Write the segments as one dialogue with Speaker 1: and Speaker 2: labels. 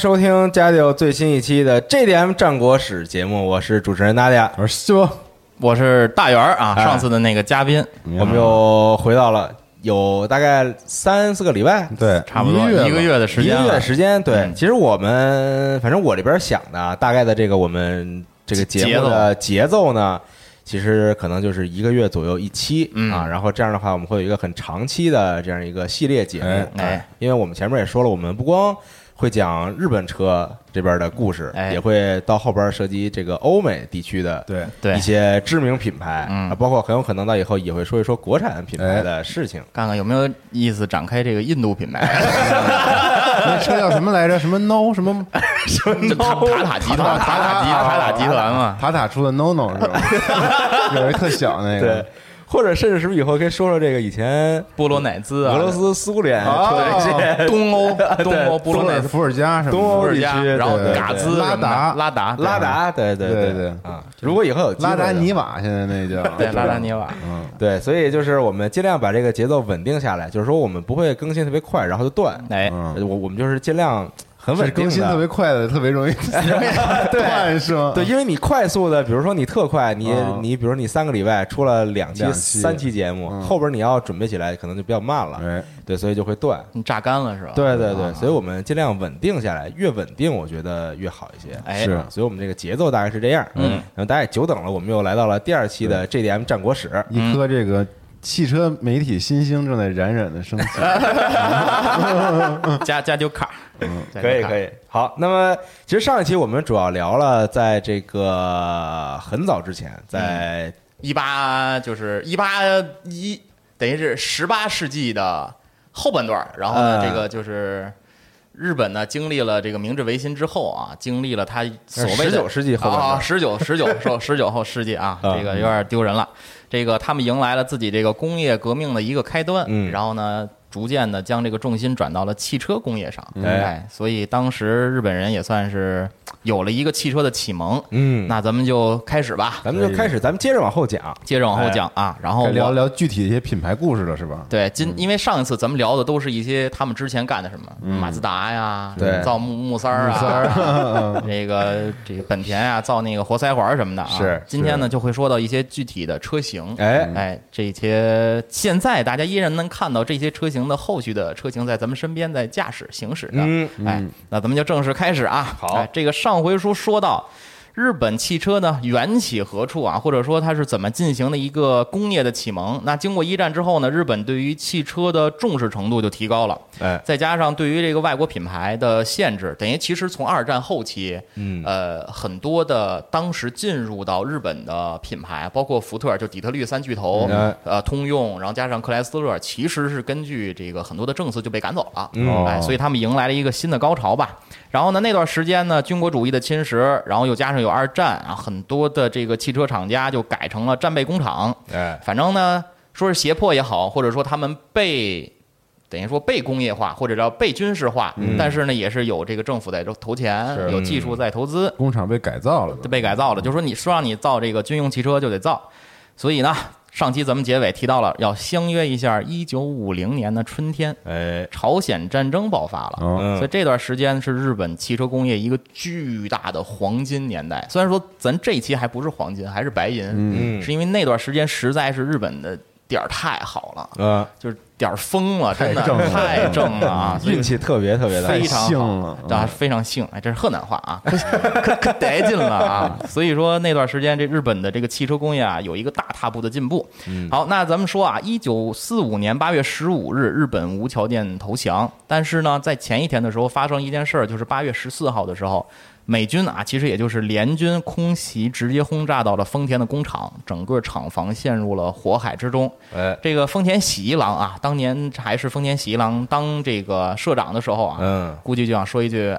Speaker 1: 收听《家里最新一期的 JDM 战国史》节目，我是主持人娜迪亚，
Speaker 2: 我是西波，
Speaker 3: 我是大圆儿啊。
Speaker 1: 哎
Speaker 3: 上次的那个嘉宾，
Speaker 1: 我们又回到了有大概三四个礼拜，
Speaker 2: 对，
Speaker 3: 差不多
Speaker 2: 一个月
Speaker 3: 一个月的时间了
Speaker 1: 一个月的。时间。对，
Speaker 3: 嗯
Speaker 1: 其实我们反正我这边想的，大概的这个我们这个节目的节奏呢，其实可能就是一个月左右一期
Speaker 3: 嗯
Speaker 1: 啊。然后这样的话，我们会有一个很长期的这样一个系列节目。
Speaker 2: 哎
Speaker 1: 因为我们前面也说了，我们不光会讲日本车这边的故事，
Speaker 3: 哎。
Speaker 1: 也会到后边涉及这个欧美地区的
Speaker 2: 对，
Speaker 3: 对。
Speaker 1: 一，些知名品牌，
Speaker 3: 嗯。
Speaker 1: 啊，包括很有可能到以后也会说一说国产品牌的事情。
Speaker 3: 看看有没有意思展开这个印度品牌，
Speaker 2: 那车叫什么来着？什么 No 什么？
Speaker 3: 这塔塔塔集团，塔塔集塔塔集团嘛。
Speaker 2: 塔塔出的 No No 是吧？有一特小那
Speaker 1: 对。
Speaker 2: 个，，
Speaker 1: 或者甚至是不是以后可以说说这个以前
Speaker 3: 波罗乃兹啊，
Speaker 1: 俄罗斯、苏联
Speaker 2: 哦
Speaker 1: 出的一些
Speaker 3: 东欧、东欧、波罗乃兹、
Speaker 2: 伏尔加什么
Speaker 1: 东欧，
Speaker 3: 伏尔加，
Speaker 1: 地区
Speaker 3: 然后嘎兹、
Speaker 2: 拉达
Speaker 3: 拉达、
Speaker 1: 拉达，对对
Speaker 2: 对
Speaker 1: 对
Speaker 2: 对
Speaker 1: 啊！如果以后有
Speaker 2: 拉达尼瓦，现在那叫
Speaker 3: 对拉达尼瓦，
Speaker 2: 嗯，
Speaker 1: 对，所以就是我们尽量把这个节奏稳定下来，就是说我们不会更新特别快，然后就断。
Speaker 3: 哎，
Speaker 2: 嗯
Speaker 1: 我我们就是尽量很稳定的
Speaker 2: 更新特别快的，特别容易断是吗？
Speaker 1: 对，因为你快速的，比如说你特快，你
Speaker 2: 啊
Speaker 1: 你比如你三个礼拜出了两期、
Speaker 2: 两期
Speaker 1: 三期节目，
Speaker 2: 嗯
Speaker 1: 后边你要准备起来可能就比较慢了，
Speaker 2: 哎，
Speaker 1: 对，所以就会断。
Speaker 3: 你榨干了是吧？
Speaker 1: 对对对，
Speaker 3: 啊
Speaker 1: 所以我们尽量稳定下来，越稳定我觉得越好一些。
Speaker 3: 哎
Speaker 2: 是
Speaker 1: 所以我们这个节奏大概是这样。
Speaker 3: 嗯
Speaker 1: 然后大家也久等了，我们又来到了第二期的 JDM 战国史。
Speaker 2: 一颗这个汽车媒体新星正在冉冉的升起。
Speaker 3: 加加丢卡，嗯，
Speaker 1: 可以可以，好。那么其实上一期我们主要聊了，在这个很早之前，在
Speaker 3: 一八就是一八一，等于是十八世纪的后半段儿，然后呢，
Speaker 1: 嗯
Speaker 3: 这个就是日本呢经历了这个明治维新之后啊，经历了他所谓的
Speaker 1: 19世纪后
Speaker 3: 啊，十九十九受十九后世纪啊，
Speaker 1: 啊
Speaker 3: 这个有点丢人了。这个他们迎来了自己这个工业革命的一个开端，
Speaker 1: 嗯。
Speaker 3: 然后呢，逐渐的将这个重心转到了汽车工业上。
Speaker 1: 哎
Speaker 3: 哎，所以当时日本人也算是有了一个汽车的启蒙。
Speaker 1: 嗯，
Speaker 3: 那咱们就开始吧，
Speaker 1: 咱们就开始，咱们接着往后讲。
Speaker 3: 接着往后讲啊。然后
Speaker 2: 聊
Speaker 3: 我
Speaker 2: 聊具体的一些品牌故事了，是吧？
Speaker 3: 对，今因为上一次咱们聊的都是一些他们之前干的什么，马自达呀，
Speaker 1: 对
Speaker 3: 造木木三儿啊，这个这个本田啊，造那个活塞环什么的啊。
Speaker 1: 是
Speaker 3: 今天呢就会说到一些具体的车型。
Speaker 1: 哎
Speaker 3: 哎，这些现在大家依然能看到这些车型的后续的车型在咱们身边在驾驶行驶的。
Speaker 1: 嗯
Speaker 3: 哎，那咱们就正式开始啊。
Speaker 1: 好
Speaker 3: 哎这个上回书说到。日本汽车呢缘起何处啊？或者说它是怎么进行的一个工业的启蒙？那经过一战之后呢，日本对于汽车的重视程度就提高了。
Speaker 1: 哎，
Speaker 3: 再加上对于这个外国品牌的限制，等于其实从二战后期，
Speaker 1: 嗯
Speaker 3: 呃，很多的当时进入到日本的品牌，包括福特，就底特律三巨头，
Speaker 1: 嗯
Speaker 3: 呃，通用，然后加上克莱斯勒，其实是根据这个很多的政策就被赶走了，
Speaker 1: 嗯
Speaker 3: 哎，所以他们迎来了一个新的高潮吧。然后呢，那段时间呢，军国主义的侵蚀，然后又加上有二战，啊，很多的这个汽车厂家就改成了战备工厂，
Speaker 1: 哎，
Speaker 3: 反正呢，说是胁迫也好，或者说他们被等于说被工业化，或者叫被军事化，但是呢，也是有这个政府在投钱，有技术在投资，
Speaker 2: 工厂被改造了，
Speaker 3: 被改造了。就说你说让你造这个军用汽车就得造，所以呢，上期咱们结尾提到了要相约一下一九五零年的春天，
Speaker 1: 哎，
Speaker 3: 朝鲜战争爆发了。所以这段时间是日本汽车工业一个巨大的黄金年代。虽然说咱这一期还不是黄金，还是白银，
Speaker 1: 嗯
Speaker 3: 是因为那段时间实在是日本的点儿太好了，
Speaker 1: 呃，
Speaker 3: 就是点儿疯了，真的
Speaker 2: 太正了
Speaker 3: 太正了啊！
Speaker 1: 运气特别特别的
Speaker 3: 非常
Speaker 2: 幸
Speaker 3: 啊，非常幸，哎，这是河南话啊，可可得劲了啊！所以说那段时间，这日本的这个汽车工业啊，有一个大踏步的进步。好，那咱们说啊，一九四五年八月十五日，日本无条件投降，但是呢，在前一天的时候发生一件事儿，就是八月十四号的时候。美军啊，其实也就是联军空袭，直接轰炸到了丰田的工厂，整个厂房陷入了火海之中。
Speaker 1: 哎，
Speaker 3: 这个丰田喜一郎啊，当年还是丰田喜一郎当这个社长的时候啊，
Speaker 1: 嗯，
Speaker 3: 估计就想说一句，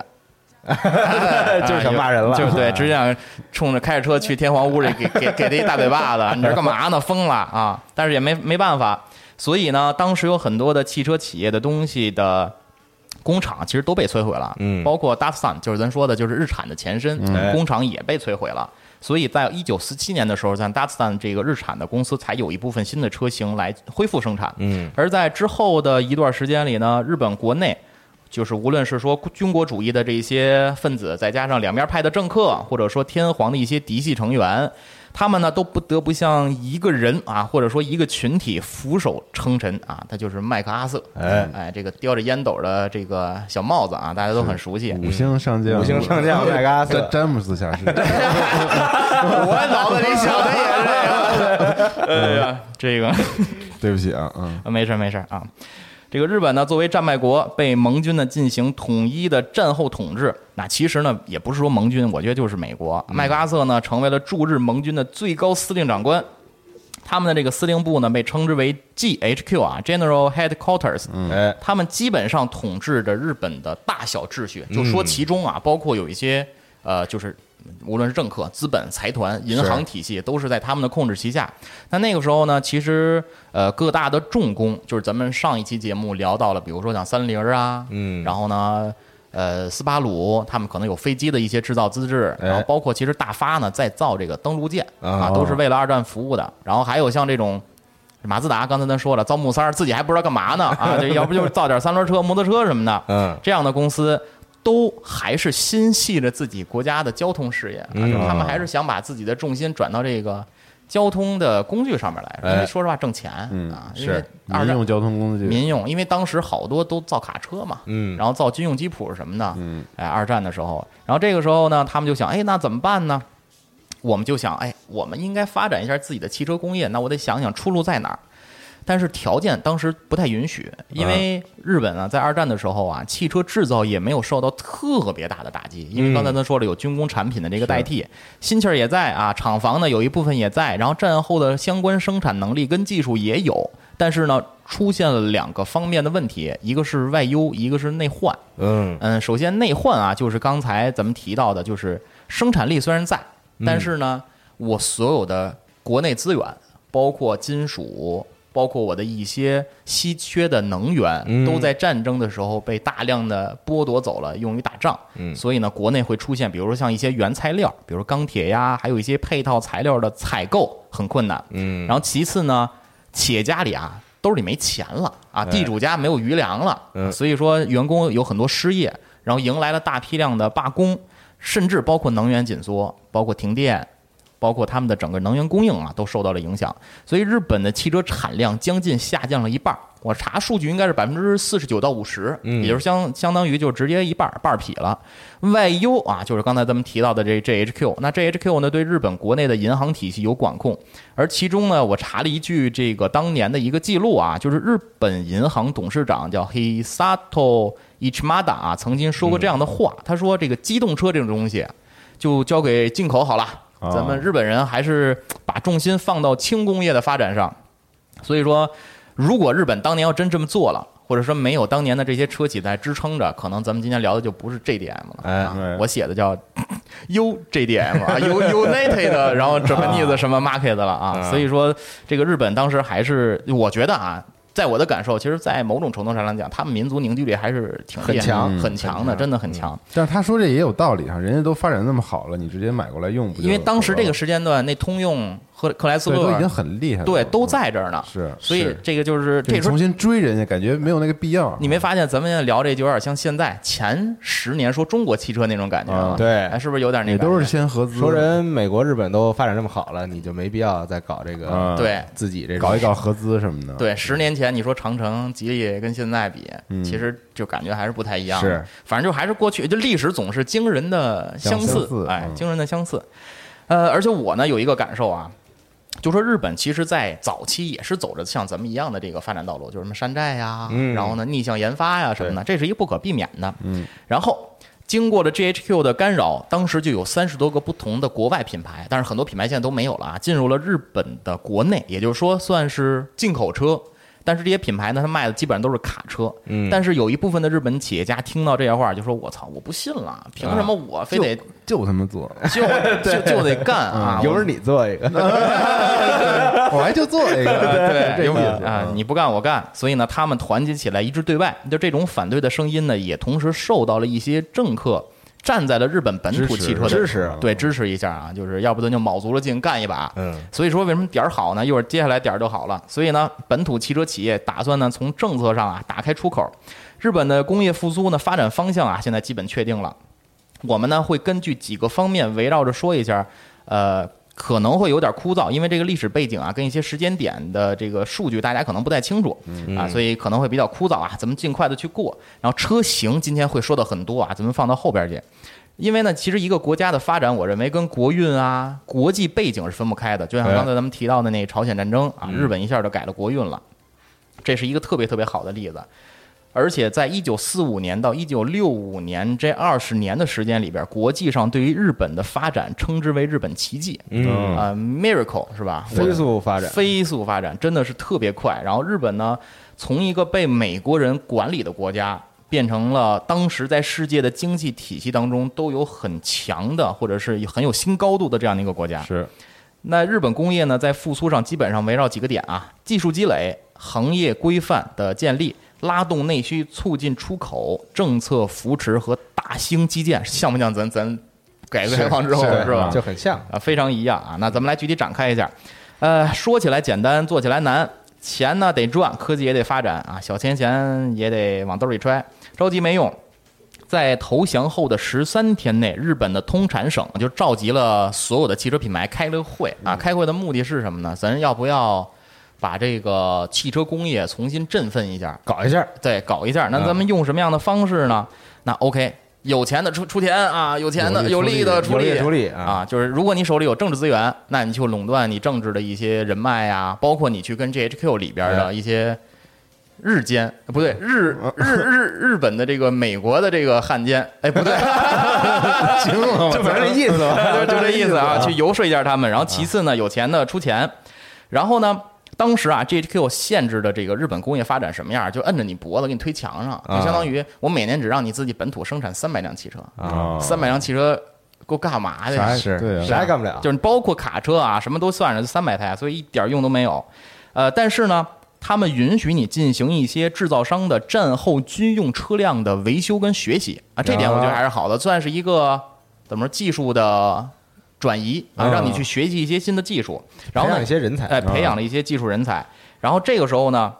Speaker 1: 就是想骂人了，
Speaker 3: 就是对，只想冲着开着车去天皇屋里 给给给他一大嘴巴子，你这干嘛呢？疯了啊！但是也没没办法，所以呢，当时有很多的汽车企业的东西的。工厂其实都被摧毁了，
Speaker 1: 嗯。
Speaker 3: 包括 Datsun，就是咱说的，就是日产的前身，
Speaker 1: 哎。
Speaker 3: 工厂也被摧毁了。所以在一九四七年的时候，像 Datsun 这个日产的公司才有一部分新的车型来恢复生产。
Speaker 1: 嗯，
Speaker 3: 而在之后的一段时间里呢，日本国内就是无论是说军国主义的这些分子，再加上两边派的政客，或者说天皇的一些嫡系成员，他们呢都不得不向一个人啊，或者说一个群体俯首称臣啊，他就是麦克阿瑟。
Speaker 1: 哎
Speaker 3: 哎，这个叼着烟斗的这个小帽子啊，大家都很熟悉。
Speaker 2: 五星上将，
Speaker 1: 五星上将麦克阿瑟
Speaker 2: 詹詹姆斯下士，
Speaker 3: 我脑子里想的也是这个。哎呀，这个。
Speaker 2: 对不起啊，嗯，
Speaker 3: 呃没事没事啊。这个日本呢，作为战败国，被盟军呢进行统一的战后统治。那其实呢，也不是说盟军，我觉得就是美国。麦克阿瑟呢，成为了驻日盟军的最高司令长官。他们的这个司令部呢，被称之为 GHQ 啊，General Headquarters。
Speaker 1: 哎，
Speaker 3: 他们基本上统治着日本的大小秩序，就说其中啊，包括有一些呃，就是无论是政客、资本、财团、银行体系，都是在他们的控制旗下。那那个时候呢，其实呃，各大的重工，就是咱们上一期节目聊到了，比如说像三菱啊，
Speaker 1: 嗯
Speaker 3: 然后呢。呃，斯巴鲁他们可能有飞机的一些制造资质，
Speaker 1: 哎
Speaker 3: 然后包括其实大发呢在造这个登陆舰
Speaker 1: 啊
Speaker 3: 啊，都是为了二战服务的。然后还有像这种马自达，刚才咱说了，造木三儿自己还不知道干嘛呢啊，这要不就是造点三轮车、摩托车什么的，
Speaker 1: 嗯，
Speaker 3: 这样的公司都还是心系着自己国家的交通事业，啊，
Speaker 1: 嗯
Speaker 3: 就是他们还是想把自己的重心转到这个交通的工具上面来，因
Speaker 1: 哎。
Speaker 3: 为说实话挣钱
Speaker 2: 嗯
Speaker 3: 啊，因为
Speaker 1: 是
Speaker 3: 二战
Speaker 2: 民用交通工具，
Speaker 3: 民用，因为当时好多都造卡车嘛，
Speaker 1: 嗯。
Speaker 3: 然后造军用吉普什么的，
Speaker 2: 嗯，
Speaker 3: 哎，二战的时候，然后这个时候呢，他们就想，哎，那怎么办呢？我们就想，哎，我们应该发展一下自己的汽车工业，那我得想想出路在哪儿。但是条件当时不太允许，因为日本啊，在二战的时候啊，汽车制造业没有受到特别大的打击，因为刚才咱说了有军工产品的这个代替，新气儿也在啊，厂房呢有一部分也在，然后战后的相关生产能力跟技术也有，但是呢，出现了两个方面的问题，一个是外忧，一个是内患。
Speaker 1: 嗯。
Speaker 3: 嗯，首先内患啊，就是刚才咱们提到的，就是生产力虽然在，但是呢，我所有的国内资源，包括金属、包括我的一些稀缺的能源，
Speaker 1: 嗯
Speaker 3: 都在战争的时候被大量的剥夺走了，用于打仗。
Speaker 1: 嗯
Speaker 3: 所以呢，国内会出现，比如说像一些原材料，比如说钢铁呀，还有一些配套材料的采购很困难。
Speaker 1: 嗯
Speaker 3: 然后其次呢，企业家里啊兜里没钱了啊，地主家没有余粮了，
Speaker 1: 嗯
Speaker 3: 所以说员工有很多失业，然后迎来了大批量的罢工，甚至包括能源紧缩，包括停电。包括他们的整个能源供应啊，都受到了影响，所以日本的汽车产量将近下降了一半儿。我查数据应该是百分之四十九到五十，
Speaker 1: 嗯
Speaker 3: 也就是相相当于就直接一半儿半儿劈了。外忧啊，就是刚才咱们提到的这 GHQ，那 GHQ 呢对日本国内的银行体系有管控，而其中呢，我查了一句这个当年的一个记录啊，就是日本银行董事长叫 Hisato Ichimada 啊，曾经说过这样的话，他说这个机动车这种东西就交给进口好了，
Speaker 2: 哦
Speaker 3: 咱们日本人还是把重心放到轻工业的发展上。所以说，如果日本当年要真这么做了，或者说没有当年的这些车企在支撑着，可能咱们今天聊的就不是 JDM 了。
Speaker 1: 哎
Speaker 3: 啊我写的叫 U JDM 啊，U United，然后 Japanese 什么 Market 了啊。
Speaker 1: 啊
Speaker 3: 所以说，这个日本当时还是，我觉得啊。在我的感受，其实，在某种程度上来讲，他们民族凝聚力还是挺
Speaker 1: 强
Speaker 3: 很
Speaker 2: 很
Speaker 3: 强的，真的很强。
Speaker 2: 但是他说这也有道理啊，人家都发展那么好了，你直接买过来用不就？
Speaker 3: 因为当时这个时间段，那通用和克莱斯勒
Speaker 2: 对都已经很厉害了，
Speaker 3: 对都在这儿呢，
Speaker 2: 是
Speaker 3: 所以这个就是这时候
Speaker 2: 重新追人家，感觉没有那个必要。
Speaker 3: 你没发现咱们现在聊这就有点像现在前十年说中国汽车那种感觉吗？
Speaker 2: 啊
Speaker 1: 对
Speaker 3: 哎，是不是有点那个？
Speaker 2: 都是先合资，
Speaker 1: 说人美国、日本都发展这么好了，你就没必要再搞这个
Speaker 2: 啊
Speaker 3: 对
Speaker 1: 自己这种
Speaker 2: 搞一搞合资什么的。
Speaker 3: 对，十年前你说长城、吉利跟现在比，
Speaker 2: 嗯
Speaker 3: 其实就感觉还是不太一样。
Speaker 1: 是，
Speaker 3: 反正就还是过去，就历史总是惊人的相
Speaker 2: 相似
Speaker 3: 哎，
Speaker 2: 嗯
Speaker 3: 惊人的相似。呃，而且我呢有一个感受啊，就说日本其实，在早期也是走着像咱们一样的这个发展道路，就是什么山寨呀，
Speaker 1: 嗯
Speaker 3: 然后呢逆向研发呀什么的，这是一个不可避免的。
Speaker 2: 嗯，
Speaker 3: 然后。经过了 GHQ 的干扰，当时就有三十多个不同的国外品牌，但是很多品牌现在都没有了啊，进入了日本的国内，也就是说算是进口车。但是这些品牌呢，它卖的基本上都是卡车。
Speaker 1: 嗯。
Speaker 3: 但是有一部分的日本企业家听到这些话，就说：“我操，我不信了，凭什么我非得
Speaker 2: 就他妈做，
Speaker 3: 就 就 就得干啊？
Speaker 1: 有人你做一个，
Speaker 2: 我还就做一个，
Speaker 3: 对，啊，你不干我干，所以呢，他们团结起来，一致对外。就这种反对的声音呢，也同时受到了一些政客站在了日本本土汽车的
Speaker 1: 支持
Speaker 3: 对支持一下啊，就是要不咱就卯足了劲干一把。
Speaker 1: 嗯，
Speaker 3: 所以说为什么点儿好呢？一会儿接下来点儿就好了。所以呢，本土汽车企业打算呢从政策上啊打开出口。日本的工业复苏呢发展方向啊现在基本确定了。我们呢会根据几个方面围绕着说一下，呃，可能会有点枯燥，因为这个历史背景啊跟一些时间点的这个数据大家可能不太清楚啊，所以可能会比较枯燥啊。咱们尽快的去过。然后车型今天会说的很多啊，咱们放到后边去。因为呢，其实一个国家的发展，我认为跟国运啊、国际背景是分不开的。就像刚才咱们提到的那朝鲜战争啊，日本一下就改了国运了，这是一个特别特别好的例子。而且在一九四五年到一九六五年这二十年的时间里边，国际上对于日本的发展称之为日本奇迹，
Speaker 1: 嗯
Speaker 3: 啊、m i r a c l e 是吧？
Speaker 1: 飞速发展，
Speaker 3: 飞速发展，真的是特别快。然后日本呢，从一个被美国人管理的国家，变成了当时在世界的经济体系当中都有很强的，或者是很有新高度的这样的一个国家。
Speaker 2: 是
Speaker 3: 那日本工业呢，在复苏上基本上围绕几个点啊：技术积累、行业规范的建立、拉动内需、促进出口、政策扶持和大兴基建，像不像咱咱改革开放之后
Speaker 1: 是
Speaker 3: 是吧？
Speaker 1: 就很像，
Speaker 3: 啊，非常一样啊。那咱们来具体展开一下。呃，说起来简单，做起来难。钱呢得赚，科技也得发展啊，小钱钱也得往兜里揣，着急没用。在投降后的十三天内，日本的通产省就召集了所有的汽车品牌开了会啊。开会的目的是什么呢？咱要不要把这个汽车工业重新振奋一下？
Speaker 1: 搞一下，
Speaker 3: 对，搞一下。那咱们用什么样的方式呢？那 OK，有钱的出出钱啊，有钱的有
Speaker 2: 有力
Speaker 3: 力的出力
Speaker 1: 啊
Speaker 3: 啊，就是如果你手里有政治资源，那你就垄断你政治的一些人脉呀，包括你去跟 GHQ 里边的一些日奸，不对，日日日日本的这个美国的这个汉奸，哎，不对，
Speaker 2: 行了，
Speaker 1: 就反正这意思
Speaker 3: 就 这意思啊，去游说一下他们。然后其次呢，有钱的出钱，然后呢。当时啊，GHQ 限制的这个日本工业发展什么样，就摁着你脖子给你推墙上，就相当于我每年只让你自己本土生产三百辆汽车，
Speaker 2: 啊，
Speaker 3: 三百辆汽车够干嘛
Speaker 1: 的
Speaker 2: 对啊。
Speaker 1: 啥也干不了，
Speaker 3: 就是包括卡车啊，什么都算上就三百台，所以一点用都没有。呃，但是呢，他们允许你进行一些制造商的战后军用车辆的维修跟学习啊，这点我觉得还是好的，算是一个怎么说技术的转移啊，
Speaker 1: 嗯
Speaker 3: 让你去学习一些新的技术，然后
Speaker 1: 培
Speaker 3: 呢
Speaker 1: 养一些人才，
Speaker 3: 哎，培养了一些技术人才。然后这个时候呢，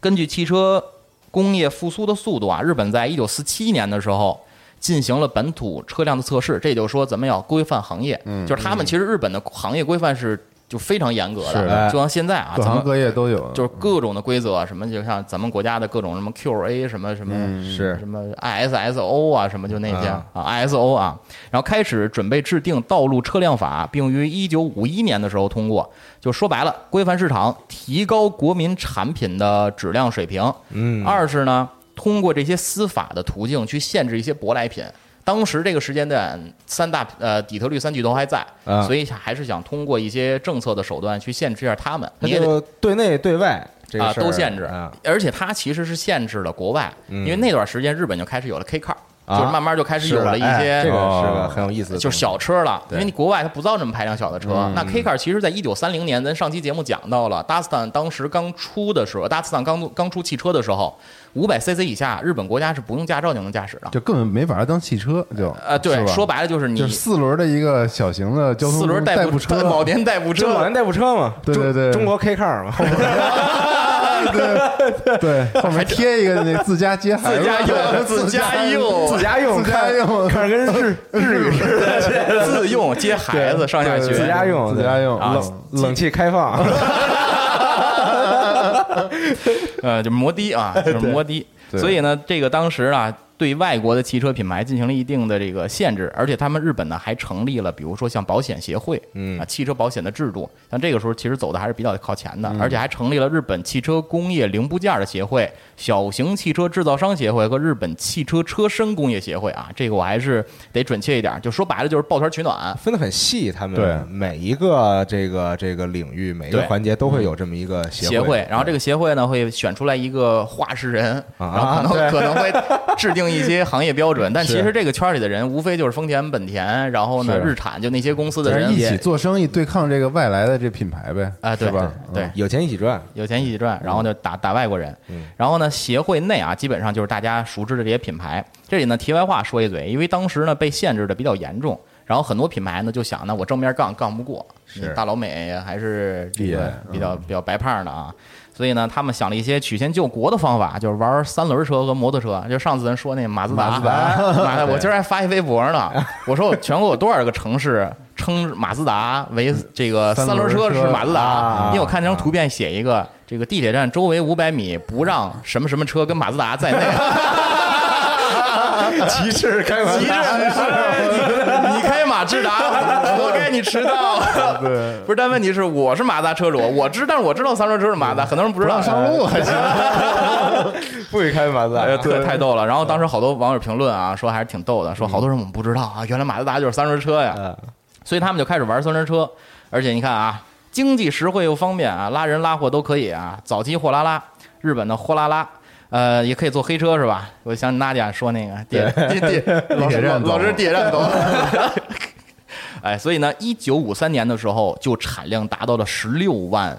Speaker 3: 根据汽车工业复苏的速度啊，日本在一九四七年的时候进行了本土车辆的测试，这也就是说咱们要规范行业，就是他们其实日本的行业规范是就非常严格
Speaker 2: 是
Speaker 3: 的，就像现在啊，咱们
Speaker 2: 各行各业都有，
Speaker 3: 就是各种的规则，什么就像咱们国家的各种什么 QA 什么什么。
Speaker 1: 是
Speaker 3: 什么 ISSO 啊，什么就那些
Speaker 1: 啊
Speaker 3: 啊 ISO 啊，然后开始准备制定道路车辆法，并于一九五一年的时候通过。就说白了，规范市场，提高国民产品的质量水平。
Speaker 1: 嗯，
Speaker 3: 二是呢，通过这些司法的途径去限制一些舶来品。当时这个时间段，三大呃底特律三巨头还在，
Speaker 1: 啊。
Speaker 3: 所以还是想通过一些政策的手段去限制一下他们。
Speaker 1: 他
Speaker 3: 你也得
Speaker 1: 就对内对外这个
Speaker 3: 啊
Speaker 1: 事儿
Speaker 3: 都限制。
Speaker 1: 啊，
Speaker 3: 而且它其实是限制了国外，
Speaker 1: 嗯。
Speaker 3: 因为那段时间日本就开始有了 K car，、
Speaker 1: 啊
Speaker 3: 就是慢慢就开始有了一
Speaker 1: 哎
Speaker 3: 些、
Speaker 1: 这个是
Speaker 2: 哦
Speaker 1: 个很有意思的，
Speaker 3: 就是小车了，因为你国外它不造这么排量小的车。
Speaker 2: 嗯。
Speaker 3: 那 K car 其实在一九三零年，咱上期节目讲到了，达斯坦当时刚出的时候，达斯坦刚刚出汽车的时候，五百 CC 以下，日本国家是不用驾照就能驾驶的。
Speaker 2: 就根本没法当汽车，就
Speaker 3: 呃，对说白了就是你
Speaker 2: 就是四轮的一个小型的交通
Speaker 3: 四轮
Speaker 2: 代
Speaker 3: 步
Speaker 2: 车，
Speaker 3: 老年代步车。
Speaker 1: 就老年。代步车嘛，
Speaker 2: 对对对。
Speaker 1: 中国 K car 嘛，对
Speaker 2: 对，后面贴一个那自家接孩子，
Speaker 3: 自家用，自家用，
Speaker 1: 自家用，
Speaker 2: 自家用
Speaker 1: 看着跟日日语似的，
Speaker 3: 自用接孩子上下学，
Speaker 1: 自家用，
Speaker 2: 自家用
Speaker 1: 冷冷气开放，
Speaker 3: 呃，就摩的啊，就是摩的。所以呢，这个当时啊，对外国的汽车品牌进行了一定的这个限制，而且他们日本呢还成立了，比如说像保险协会，
Speaker 1: 嗯
Speaker 3: 啊，汽车保险的制度。像这个时候其实走的还是比较靠前
Speaker 1: 嗯
Speaker 3: 的，而且还成立了日本汽车工业零部件的协会、小型汽车制造商协会和日本汽车车身工业协会啊。这个我还是得准确一点，就说白了就是抱团取暖。
Speaker 1: 分得很细，他们对每一个这个这个领域每一个环节都会有这么一个
Speaker 3: 协
Speaker 1: 会，
Speaker 3: 然后这个协会呢会选出来一个话事人，
Speaker 1: 啊
Speaker 3: 然后可能
Speaker 1: 对
Speaker 3: 可能会制定一些行业标准，但其实这个圈里的人无非就是丰田、本田，然后呢日产就那些公司的人
Speaker 2: 就是一起做生意对抗这个外来的这品牌呗，
Speaker 3: 啊对
Speaker 2: 是吧？
Speaker 3: 对
Speaker 2: 嗯
Speaker 1: 有钱一起赚，
Speaker 3: 有钱一起赚，然后就打打外国人
Speaker 1: 嗯。
Speaker 3: 然后呢，协会内啊，基本上就是大家熟知的这些品牌。这里呢，题外话说一嘴，因为当时呢被限制的比较严重，然后很多品牌呢就想呢，我正面杠杠不过，
Speaker 1: 是
Speaker 3: 大老美还是这个比较比较白胖的啊。所以呢，他们想了一些曲线救国的方法，就是玩三轮车和摩托车。就上次咱说那马自达，我今儿还发一微博呢，我说我全国有多少个城市称马自达为这个三轮车是马自达？
Speaker 1: 啊
Speaker 3: 因为我看这张图片写一个，这个地铁站周围五百米不让什么什么车跟马自达在内。
Speaker 1: 骑士开玩
Speaker 3: 歧视你你开马自达，你迟到。
Speaker 2: 对，
Speaker 3: 不是，但问题是我是马自达车主，我知，但是我知道三轮车是马自达，很多人不知道
Speaker 2: 上路还行，
Speaker 1: 不许开马自达
Speaker 3: 哎呀，特太逗了。然后当时好多网友评论啊，说还是挺逗的，说好多人我们不知道啊，原来马自达就是三轮车呀。
Speaker 1: 嗯
Speaker 3: 所以他们就开始玩三轮车，而且你看啊，经济实惠又方便啊，拉人拉货都可以啊。早期货拉拉，日本的货拉拉。呃，也可以坐黑车是吧？我想娜姐说那个地地地老师
Speaker 2: 地铁站
Speaker 3: 老师地铁站走。哎，所以呢，一九五三年的时候，就产量达到了十六万。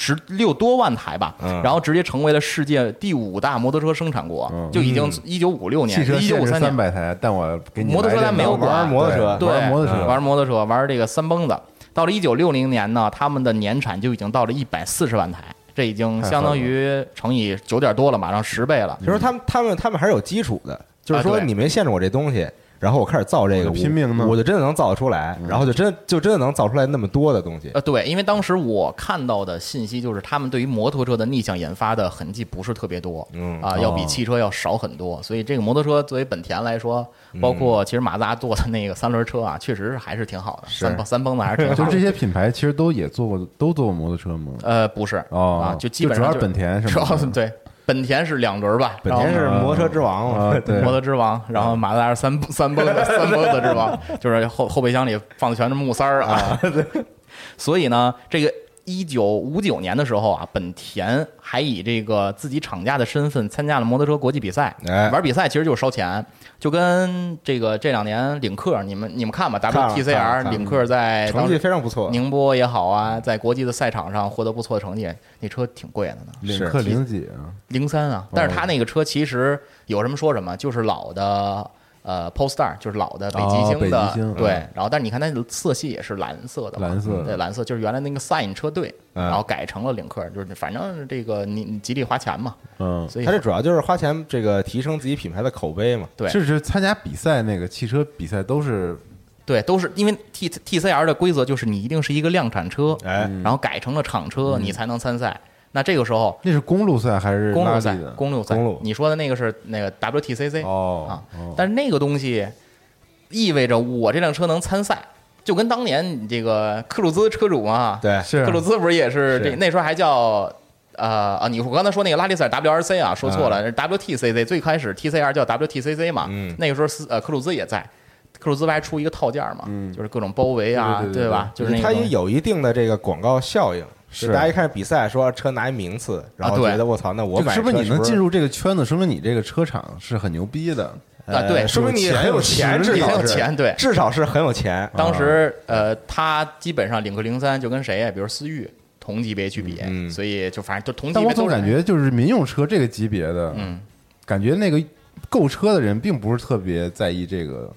Speaker 3: 十六多万台吧，
Speaker 1: 嗯。
Speaker 3: 然后直接成为了世界第五大摩托车生产国，
Speaker 2: 嗯。
Speaker 3: 就已经一九五六年一九五三年。
Speaker 2: 三，百台，但我给你
Speaker 3: 摩托车没有管
Speaker 1: 玩摩托车
Speaker 3: 对，
Speaker 2: 玩摩托车，
Speaker 3: 玩摩托车，玩这个三蹦子。到了一九六零年呢，他们的年产就已经到了一百四十万台，这已经相当于乘以九点多了，马上十倍了。
Speaker 1: 就是他们他们他们还是有基础的，就是说你没限制我这东西，然后我开始造这个，
Speaker 2: 我就拼命弄
Speaker 1: 我就真的能造得出来，然后就真就真的能造出来那么多的东西。
Speaker 3: 呃，对，因为当时我看到的信息就是，他们对于摩托车的逆向研发的痕迹不是特别多，
Speaker 1: 嗯
Speaker 3: 啊，要比汽车要少很多。所以这个摩托车作为本田来说，包括其实马自达做的那个三轮车啊，确实是还是挺好的，三蹦三蹦子还是挺好的。
Speaker 2: 就这些品牌其实都也做过，都做过摩托车吗？
Speaker 3: 呃，不是
Speaker 2: 哦
Speaker 3: 啊，就基本上
Speaker 2: 就主要是本田是
Speaker 3: 吧对，本田是两轮吧，
Speaker 1: 本田是摩托车之王嘛，
Speaker 2: 啊，对，
Speaker 3: 摩托之王，然后马自达是三 三蹦子三蹦子之王，就是后后备箱里放的全是木塞儿啊。所以呢，这个一九五九年的时候啊，本田还以这个自己厂家的身份参加了摩托车国际比赛。
Speaker 1: 哎
Speaker 3: 玩比赛其实就是烧钱，就跟这个这两年领克，你们你们看吧，WTCR 领克在
Speaker 1: 成绩非常不错。
Speaker 3: 宁波也好啊，在国际的赛场上获得不错的成绩，那车挺贵的呢，
Speaker 2: 领克零几啊？
Speaker 3: 零三啊。但是他那个车其实有什么说什么，就是老的。呃，Polestar 就是老的北极星的，
Speaker 2: 哦北极星
Speaker 3: 对
Speaker 2: 嗯。
Speaker 3: 然后，但是你看它的色系也是蓝色的嘛，
Speaker 2: 蓝色的
Speaker 3: 对，蓝色就是原来那个 Sign 车队，
Speaker 1: 嗯
Speaker 3: 然后改成了领克，就是反正这个你你吉利花钱嘛，
Speaker 2: 嗯，
Speaker 3: 所以
Speaker 1: 它这主要就是花钱这个提升自己品牌的口碑嘛。
Speaker 3: 对
Speaker 2: 就是参加比赛那个汽车比赛都是
Speaker 3: 对都是因为 T T C R 的规则就是你一定是一个量产车，
Speaker 1: 哎，
Speaker 3: 然后改成了厂车，你才能参赛。那这个时候
Speaker 2: 那是公路赛还是
Speaker 3: 公路赛
Speaker 2: 的？，
Speaker 3: 公路赛
Speaker 1: 公路，
Speaker 3: 你说的那个是那个 WTCC
Speaker 2: 哦
Speaker 3: 啊
Speaker 2: 哦，
Speaker 3: 但是那个东西意味着我这辆车能参赛，就跟当年你这个克鲁兹车主嘛，
Speaker 1: 对，
Speaker 2: 是
Speaker 3: 克鲁兹不是也是这那时候还叫。呃啊，你我刚才说那个拉力赛 WRC 啊，说错了、是 WTCC，最开始 TCR 叫 WTCC 嘛，
Speaker 1: 嗯
Speaker 3: 那个时候斯呃克鲁兹也在，克鲁兹不还出一个套件嘛，就是各种包围啊，
Speaker 2: 对
Speaker 3: 吧？就是那个
Speaker 1: 它也有一定的这个广告效应。
Speaker 2: 是
Speaker 1: 大家一看比赛，说车拿一名次，然后
Speaker 3: 对
Speaker 1: 觉得我操，那我买
Speaker 2: 这个是不是你能进入这个圈子，说明你这个车厂是很牛逼的。
Speaker 3: 啊，对，
Speaker 1: 说明你很有钱，至
Speaker 3: 你很
Speaker 1: 少是
Speaker 3: 有钱，对。
Speaker 1: 至少是很有钱。
Speaker 3: 当时呃，他基本上领克零三就跟谁呀？比如思域同级别去比，
Speaker 1: 嗯
Speaker 3: 所以就反正就同级别
Speaker 2: 但我总感觉就是民用车这个级别的，
Speaker 3: 嗯，
Speaker 2: 感觉那个购车的人并不是特别在意这个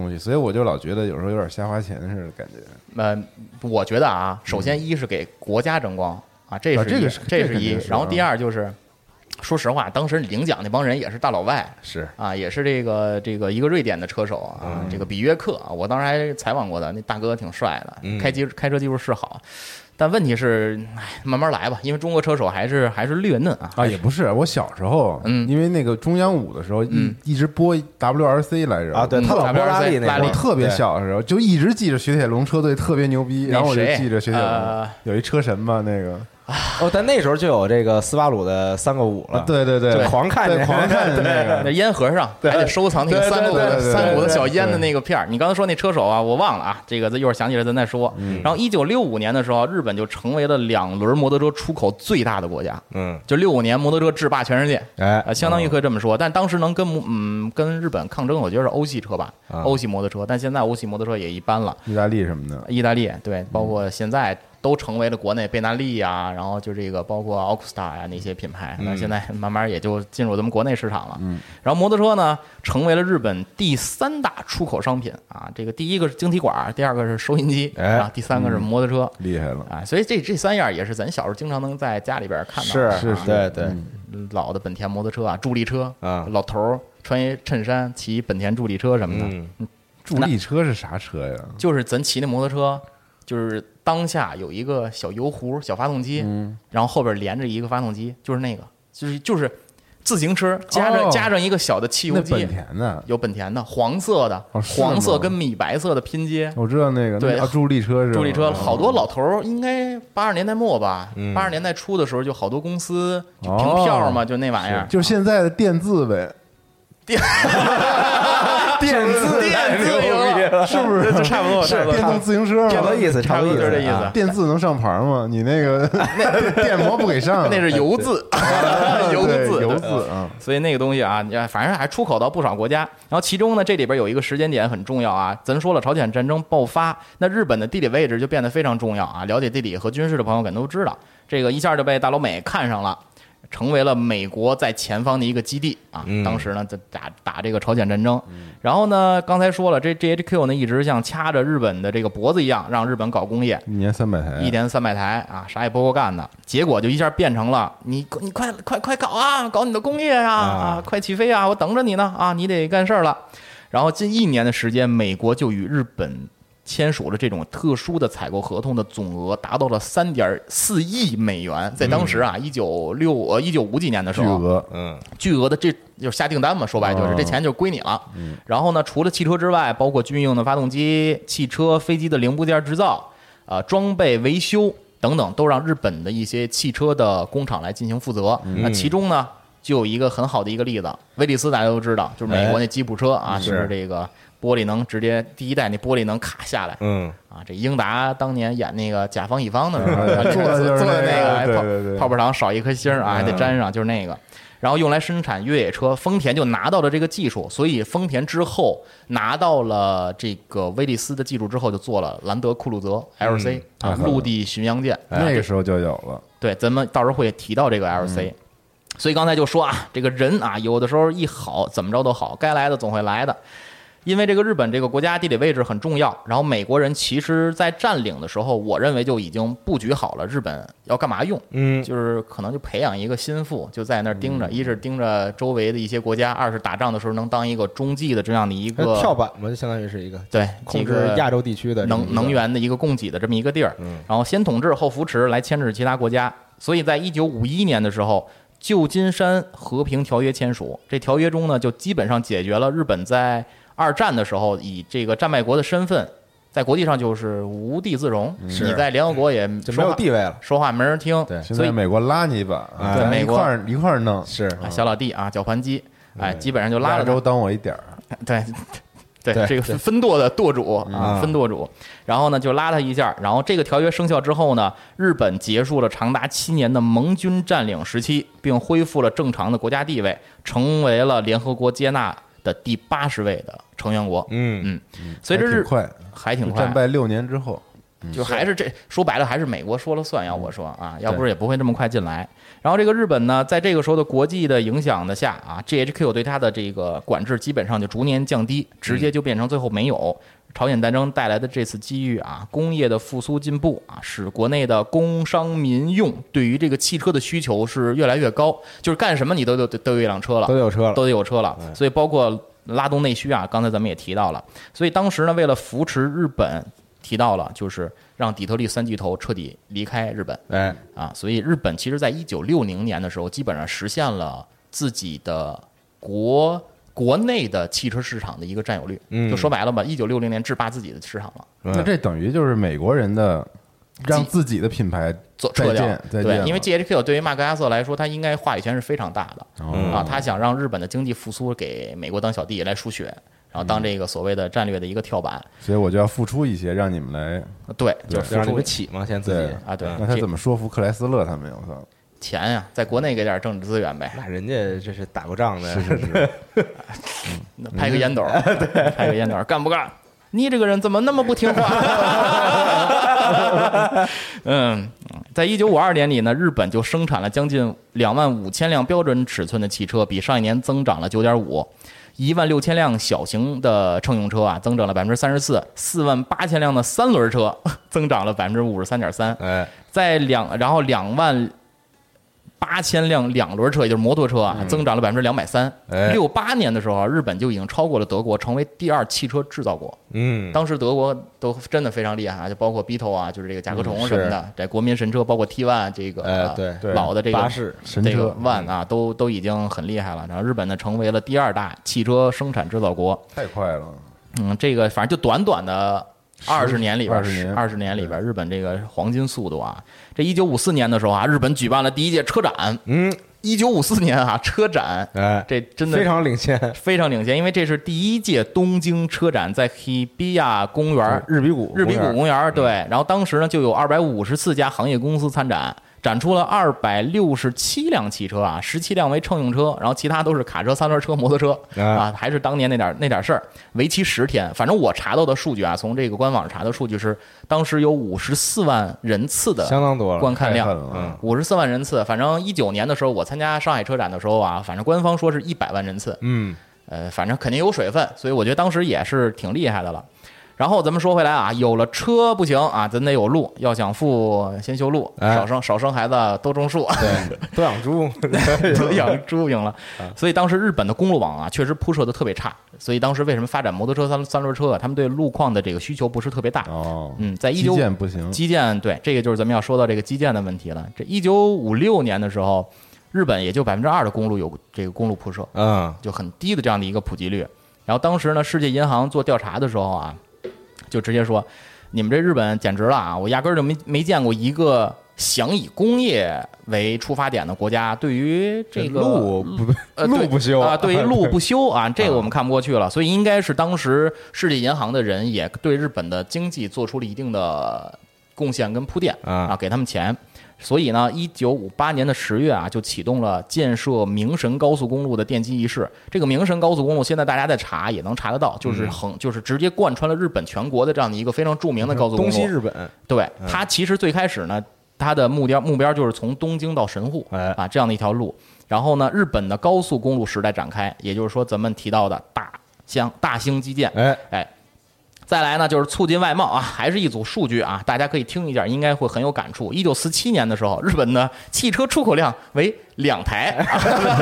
Speaker 2: 东西，所以我就老觉得有时候有点瞎花钱似的感觉。
Speaker 3: 呃，我觉得啊，首先一是给国家争光啊，这是
Speaker 2: 这个是
Speaker 3: 这是一然后第二就是，说实话，当时领奖那帮人也是大老外。
Speaker 1: 是
Speaker 3: 啊，也是这个这个一个瑞典的车手啊，这个比约克啊，我当时还采访过的，那大哥挺帅的，
Speaker 1: 嗯
Speaker 3: 开机开车技术是好，但问题是，哎，慢慢来吧，因为中国车手还是还是略嫩啊。
Speaker 2: 啊，也不是，我小时候，
Speaker 3: 嗯。
Speaker 2: 因为那个中央五的时候，一
Speaker 3: 嗯。
Speaker 2: 一直播 WRC 来着。
Speaker 1: 啊，对他老播拉力那个。
Speaker 2: 我特别小的时候就一直记着雪铁龙车队特别牛逼，然后我就
Speaker 3: 谁
Speaker 2: 记着雪铁龙
Speaker 3: 呃。
Speaker 2: 有一车神嘛，那个
Speaker 1: 哦，但那时候就有这个斯巴鲁的三个五了，
Speaker 2: 啊，对对对，
Speaker 1: 就狂看
Speaker 2: 狂看的那
Speaker 3: 那
Speaker 2: 个，
Speaker 3: 烟盒上还得收藏那个三股的
Speaker 2: 对对对
Speaker 3: 三股的小烟的那个片儿。你刚才说那车手啊，我忘了啊，这个咱一会儿想起来咱再说。
Speaker 2: 嗯。
Speaker 3: 然后一九六五年的时候，日本就成为了两轮摩托车出口最大的国家，
Speaker 1: 嗯，
Speaker 3: 就六五年摩托车制霸全世界。
Speaker 1: 哎。
Speaker 3: 呃，相当于可以这么说，但当时能跟嗯跟日本抗争，我觉得是欧系车吧，
Speaker 1: 啊
Speaker 3: 欧系摩托车。但现在欧系摩托车也一般了，
Speaker 2: 意大利什么的，
Speaker 3: 意大利对，包括现在都成为了国内贝纳利啊，然后就这个包括奥克斯塔呀那些品牌，那现在慢慢也就进入咱们国内市场了。
Speaker 2: 嗯，
Speaker 3: 然后摩托车呢，成为了日本第三大出口商品啊。这个第一个是晶体管，第二个是收音机，
Speaker 1: 哎。
Speaker 3: 啊，第三个是摩托车。
Speaker 2: 厉害了，
Speaker 3: 啊，所以这这三样也是咱小时候经常能在家里边看到
Speaker 1: 是
Speaker 3: 的，
Speaker 2: 是是
Speaker 1: 对对，
Speaker 2: 嗯
Speaker 3: 老的本田摩托车啊，助力车
Speaker 1: 啊。
Speaker 3: 老头儿穿一衬衫，骑本田助力车什么的，
Speaker 1: 嗯，
Speaker 2: 助力车是啥车呀？
Speaker 3: 就是咱骑那摩托车，就是当下有一个小油壶、小发动机，
Speaker 2: 嗯，
Speaker 3: 然后后边连着一个发动机，就是那个，就是就是自行车加上、
Speaker 2: 哦
Speaker 3: 加上一个小的汽油
Speaker 2: 那
Speaker 3: 机
Speaker 2: 本，田的，
Speaker 3: 有本田的黄色的，黄色跟米白色的拼接。
Speaker 2: 我知道那个，
Speaker 3: 对
Speaker 2: 助力车是吧？
Speaker 3: 助力车
Speaker 2: 哦。
Speaker 3: 好多老头儿，应该八十年代末吧，
Speaker 1: 嗯。
Speaker 3: 八十年代初的时候，就好多公司凭票嘛，就那玩意儿，
Speaker 2: 就是现在的电字呗，
Speaker 3: 电 字电自由，
Speaker 2: 是不是？
Speaker 3: 就差不多，是
Speaker 2: 电动自行车嘛
Speaker 1: 差不多意思，
Speaker 3: 差不多
Speaker 1: 多
Speaker 3: 就是这意思
Speaker 1: 啊
Speaker 2: 电字能上牌吗？你那个 电摩不给上，
Speaker 3: 那是油字，油字，
Speaker 2: 对油
Speaker 3: 对
Speaker 2: 字啊，
Speaker 3: 所以那个东西啊，你反正还出口到不少国家。然后其中呢，这里边有一个时间点很重要啊。咱说了，朝鲜战争爆发，那日本的地理位置就变得非常重要啊。了解地理和军事的朋友肯定都知道，这个一下就被大老美看上了。成为了美国在前方的一个基地啊！
Speaker 1: 嗯。
Speaker 3: 当时呢，在打打这个朝鲜战争，然后呢，刚才说了，这 GHQ 呢一直像掐着日本的这个脖子一样，让日本搞工业，
Speaker 2: 一年三百台，
Speaker 3: 一年三百台啊，啥也不够干的，结果就一下变成了你你快快快搞啊，搞你的工业呀啊。
Speaker 1: 啊
Speaker 3: 快起飞啊，我等着你呢啊，你得干事儿了。然后近一年的时间，美国就与日本签署了这种特殊的采购合同的总额达到了三点四亿美元，在当时啊，一九六呃一九五几年的时候，
Speaker 2: 巨额，
Speaker 1: 嗯，
Speaker 3: 巨额的这就是下订单嘛，说白了就是
Speaker 2: 哦
Speaker 3: 这钱就归你了。然后呢，除了汽车之外，包括军用的发动机、汽车、飞机的零部件制造、呃装备维修等等，都让日本的一些汽车的工厂来进行负责。那其中呢，就有一个很好的一个例子，威利斯大家都知道，就是美国那吉普车啊，就是这个。玻璃能直接第一代那玻璃能卡下来
Speaker 1: 嗯，
Speaker 3: 啊。这英达当年演那个甲方乙方的时候，
Speaker 2: 做
Speaker 3: 做的
Speaker 2: 那个
Speaker 3: 个哎泡
Speaker 2: 对对对
Speaker 3: 泡泡糖少一颗星啊，还得
Speaker 2: 嗯
Speaker 3: 粘上，就是那个。然后用来生产越野车，丰田就拿到了这个技术，所以丰田之后拿到了这个威利斯的技术之后，就做了兰德酷路泽 LC 啊，陆地巡洋舰。啊
Speaker 2: 那个时候就有了，
Speaker 3: 对，咱们到时候会提到这个 LC。所以刚才就说啊，这个人啊，有的时候一好，怎么着都好，该来的总会来的。因为这个日本这个国家地理位置很重要，然后美国人其实在占领的时候，我认为就已经布局好了日本要干嘛用，
Speaker 1: 嗯，
Speaker 3: 就是可能就培养一个心腹，就在那儿盯着，一是盯着周围的一些国家，二是打仗的时候能当一个中继的这样的一个
Speaker 1: 跳板嘛，就相当于是一个
Speaker 3: 对
Speaker 1: 控制亚洲地区的
Speaker 3: 能能源的一个供给的这么一个地儿，
Speaker 1: 嗯。
Speaker 3: 然后先统治后扶持来牵制其他国家。所以在一九五一年的时候，旧金山和平条约签署，这条约中呢，就基本上解决了日本在二战的时候以这个战败国的身份，在国际上就是无地自容，你在联合国也
Speaker 1: 就没有地位了。
Speaker 3: 说话没人听，
Speaker 1: 对
Speaker 3: 所以
Speaker 2: 美国拉你一把，
Speaker 1: 对
Speaker 3: 美国
Speaker 2: 块儿一块儿弄，
Speaker 1: 是
Speaker 3: 啊小老弟啊，脚盘机，哎，基本上就拉着他
Speaker 2: 亚洲当我一点儿，
Speaker 3: 对。对
Speaker 1: 对
Speaker 3: 这个分分舵的舵主啊
Speaker 1: 嗯，
Speaker 3: 分舵主，然后呢就拉他一下，然后这个条约生效之后呢，日本结束了长达七年的盟军占领时期，并恢复了正常的国家地位，成为了联合国接纳的第八十位的成员国。
Speaker 1: 嗯
Speaker 3: 嗯，所以这日
Speaker 2: 还挺快，
Speaker 3: 还挺快
Speaker 2: 战，败六年之后，
Speaker 3: 就还是这说白了还是美国说了算。要我说啊，要不是也不会这么快进来。然后这个日本呢，在这个时候的国际的影响的下啊，GHQ 对它的这个管制基本上就逐年降低，直接就变成最后没有。朝鲜战争带来的这次机遇啊，工业的复苏进步啊，使国内的工商民用对于这个汽车的需求是越来越高，就是干什么你都都都有一辆车了
Speaker 1: 都，有车了，
Speaker 3: 都得有车了，所以包括拉动内需啊，刚才咱们也提到了，所以当时呢，为了扶持日本，提到了就是让底特律三巨头彻底离开日本。
Speaker 1: 哎，
Speaker 3: 啊，所以日本其实在一九六零年的时候，基本上实现了自己的国国内的汽车市场的一个占有率，
Speaker 1: 嗯。
Speaker 3: 就说白了吧，一九六零年制霸自己的市场了。
Speaker 2: 那这等于就是美国人的让自己的品牌
Speaker 3: 做撤掉对，因为 GHQ 对于马格亚瑟来说，他应该话语权是非常大的、
Speaker 2: 哦。
Speaker 3: 啊，他想让日本的经济复苏给美国当小弟来输血，然后当这个所谓的战略的一个跳板，
Speaker 2: 所以我就要付出一些，让你们来。
Speaker 3: 对，就
Speaker 1: 就是让你
Speaker 3: 付出
Speaker 1: 们起嘛，先自己
Speaker 3: 啊，对，
Speaker 2: 那他
Speaker 3: 这
Speaker 2: 怎么说服克莱斯勒他们呀？我操！
Speaker 3: 钱呀，在国内给点政治资源呗，
Speaker 1: 那人家这是打过仗的，
Speaker 2: 是是是，
Speaker 3: 那拍个烟斗，拍个烟斗，干不干？你这个人怎么那么不听话？嗯，在一九五二年里呢，日本就生产了将近两万五千辆标准尺寸的汽车，比上一年增长了九点五。一万六千辆小型的乘用车啊，增长了百分之三十四；四万八千辆的三轮车 增长了百分之五十三点三。
Speaker 1: 哎，
Speaker 3: 在两，然后两万八千辆两轮车，也就是摩托车啊，增长了百分之两百三。
Speaker 1: 哎。
Speaker 3: 六八年的时候啊，日本就已经超过了德国，成为第二汽车制造国。
Speaker 1: 嗯，
Speaker 3: 当时德国都真的非常厉害啊，就包括 Beetle 啊，就是这个甲壳虫什么的，这国民神车，包括 T One 这个、
Speaker 1: 哎对。
Speaker 2: 对。
Speaker 3: 老的这个
Speaker 1: 巴士。
Speaker 3: 这个
Speaker 2: 神车
Speaker 3: One 啊，都都已经很厉害了。然后日本呢，成为了第二大汽车生产制造国。
Speaker 2: 太快了，
Speaker 3: 嗯，这个反正就短短的二十年里边
Speaker 2: ，20年
Speaker 3: 二十年里边，日本这个黄金速度啊，这一九五四年的时候啊，日本举办了第一届车展。
Speaker 1: 嗯，
Speaker 3: 一九五四年啊，车展，
Speaker 1: 哎，
Speaker 3: 这真的
Speaker 1: 非常领先，
Speaker 3: 非常领先，因为这是第一届东京车展，在 Hibiya 公园
Speaker 1: 日比谷，
Speaker 3: 日比谷公园对，然后当时呢就有二百五十四家行业公司参展，展出了二百六十七辆汽车啊，十七辆为乘用车，然后其他都是卡车、三轮车、摩托车
Speaker 1: 啊
Speaker 3: 啊，还是当年那点那点事儿，为期十天。反正我查到的数据啊，从这个官网查的数据是，当时有五十四万人次的
Speaker 1: 相当多，
Speaker 3: 观看量五十四万人次。反正一九年的时候，我参加上海车展的时候啊，反正官方说是一百万人次，
Speaker 1: 嗯，
Speaker 3: 呃，反正肯定有水分，所以我觉得当时也是挺厉害的了。然后咱们说回来啊，有了车不行啊，咱得有路。要想富，先修路，
Speaker 1: 哎
Speaker 3: 少生少生孩子，多种树，
Speaker 1: 对，多养猪，
Speaker 3: 多养猪赢了。所以当时日本的公路网啊，确实铺设的特别差。所以当时为什么发展摩托车、三三轮车啊？他们对路况的这个需求不是特别大。
Speaker 2: 哦，
Speaker 3: 嗯，在一
Speaker 2: 基
Speaker 3: 九
Speaker 2: 建不行，
Speaker 3: 基建对这个就是咱们要说到这个基建的问题了。这一九五六年的时候，日本也就百分之二的公路有这个公路铺设，
Speaker 1: 嗯，
Speaker 3: 就很低的这样的一个普及率。然后当时呢，世界银行做调查的时候啊，就直接说，你们这日本简直了啊！我压根儿就没没见过一个想以工业为出发点的国家，对于这个
Speaker 1: 路不路不修
Speaker 3: 啊，对于路不修啊，这个我们看不过去了。所以应该是当时世界银行的人也对日本的经济做出了一定的贡献跟铺垫
Speaker 1: 啊
Speaker 3: 啊，给他们钱。所以呢，一九五八年的十月啊，就启动了建设明神高速公路的奠基仪式。这个明神高速公路现在大家在查也能查得到，
Speaker 1: 嗯
Speaker 3: 就是横，就是直接贯穿了日本全国的这样的一个非常著名的高速公路。
Speaker 1: 东西日本，
Speaker 3: 对，它其实最开始呢，它的目标目标就是从东京到神户
Speaker 1: 哎
Speaker 3: 啊这样的一条路。然后呢，日本的高速公路时代展开，也就是说咱们提到的大兴大兴基建，
Speaker 1: 哎，
Speaker 3: 哎，再来呢就是促进外贸啊，还是一组数据啊，大家可以听一下，应该会很有感触。一九四七年的时候，日本的汽车出口量为两台，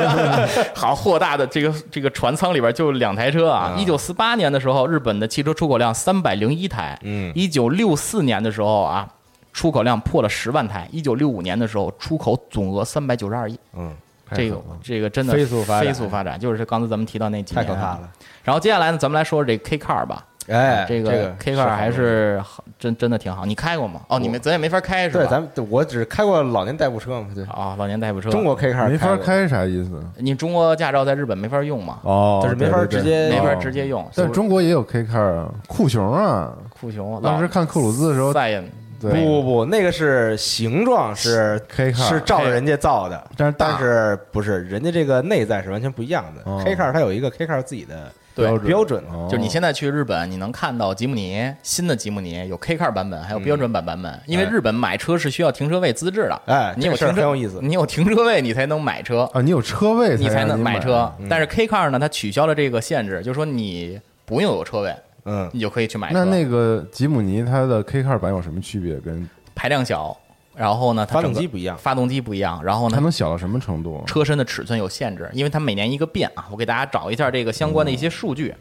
Speaker 3: 好豁大的这个这个船舱里边就两台车啊。一九四八年的时候，日本的汽车出口量三百零一台，
Speaker 1: 嗯
Speaker 3: 一九六四年的时候啊。出口量破了十万台，一九六五年的时候，出口总额三百九十二亿，
Speaker 1: 嗯，
Speaker 3: 这个这个真的
Speaker 1: 飞速发展
Speaker 3: 飞速发展，就是刚才咱们提到那几年啊
Speaker 1: 太可怕了。
Speaker 3: 然后接下来呢，咱们来说说这 K car 吧。
Speaker 1: 哎，
Speaker 3: 这
Speaker 1: 个
Speaker 3: K car 还是好真真的挺好。你开过吗？哦，你们咱也没法开是吧？
Speaker 1: 对，咱们我只开过老年代步车嘛，对，
Speaker 3: 啊，老年代步车，
Speaker 1: 中国 K car
Speaker 2: 没法，开啥意思？
Speaker 3: 你中国驾照在日本没法用嘛？
Speaker 2: 哦，
Speaker 1: 就是没法直接
Speaker 3: 没法
Speaker 2: 哦
Speaker 3: 直接用。
Speaker 2: 但中国也有 K car 啊，酷熊啊，
Speaker 3: 酷熊
Speaker 2: 当时看克鲁兹的时候，
Speaker 3: 赛恩
Speaker 1: 不，不不，那个是形状是
Speaker 2: K car
Speaker 1: 是照着人家造的，
Speaker 2: 但是
Speaker 1: 但是不是人家这个内在是完全不一样的
Speaker 2: 哦
Speaker 1: ，K car 它有一个 K car 自己的
Speaker 3: 对
Speaker 2: 标准，哦。
Speaker 3: 就是你现在去日本，你能看到吉姆尼新的吉姆尼有 K car 版本，还有标准版版本。因为日本买车是需要停车位资质的，
Speaker 1: 哎
Speaker 3: 你有停车
Speaker 1: 很有意思。
Speaker 3: 你有停车位你才能买车，
Speaker 2: 啊，你有车位
Speaker 3: 你才能买车。
Speaker 1: 嗯。
Speaker 3: 但是 K car 呢，它取消了这个限制，就是说你不用有车位，
Speaker 1: 嗯，
Speaker 3: 你就可以去买车。
Speaker 2: 那那个吉姆尼它的 K car 版有什么区别？跟
Speaker 3: 排量小，然后呢，它
Speaker 1: 发动
Speaker 3: 整
Speaker 1: 机不一样
Speaker 3: 发动机不一样，然后呢它，
Speaker 2: 能小到什么程度？
Speaker 3: 车身的尺寸有限制，因为它每年一个变啊。我给大家找一下这个相关的一些数据。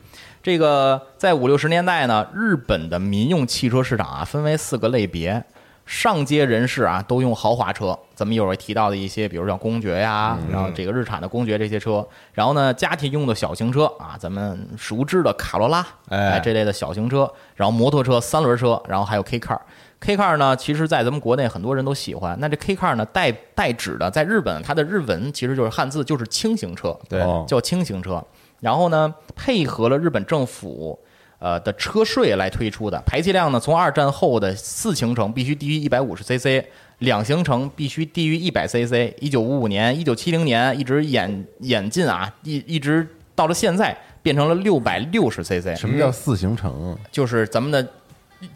Speaker 3: 这个在五六十年代呢，日本的民用汽车市场啊，分为四个类别。上街人士啊，都用豪华车，咱们一会儿提到的一些，比如像公爵呀，然后这个日产的公爵这些车。然后呢，家庭用的小型车啊，咱们熟知的卡罗拉，
Speaker 1: 哎
Speaker 3: 这类的小型车。然后摩托车、三轮车，然后还有 K car。K car 呢，其实在咱们国内很多人都喜欢。那这 K car 呢，代代指的在日本，它的日文其实就是汉字，就是轻型车，
Speaker 1: 对
Speaker 2: 哦
Speaker 3: 叫轻型车。然后呢，配合了日本政府呃的车税来推出的，排气量呢，从二战后的四行程必须低于一百五十 cc，两行程必须低于一百 cc。一九五五年、一九七零年一直演演进啊，一一直到了现在变成了六百六十 cc。
Speaker 2: 什么叫四行程？
Speaker 3: 就是咱们的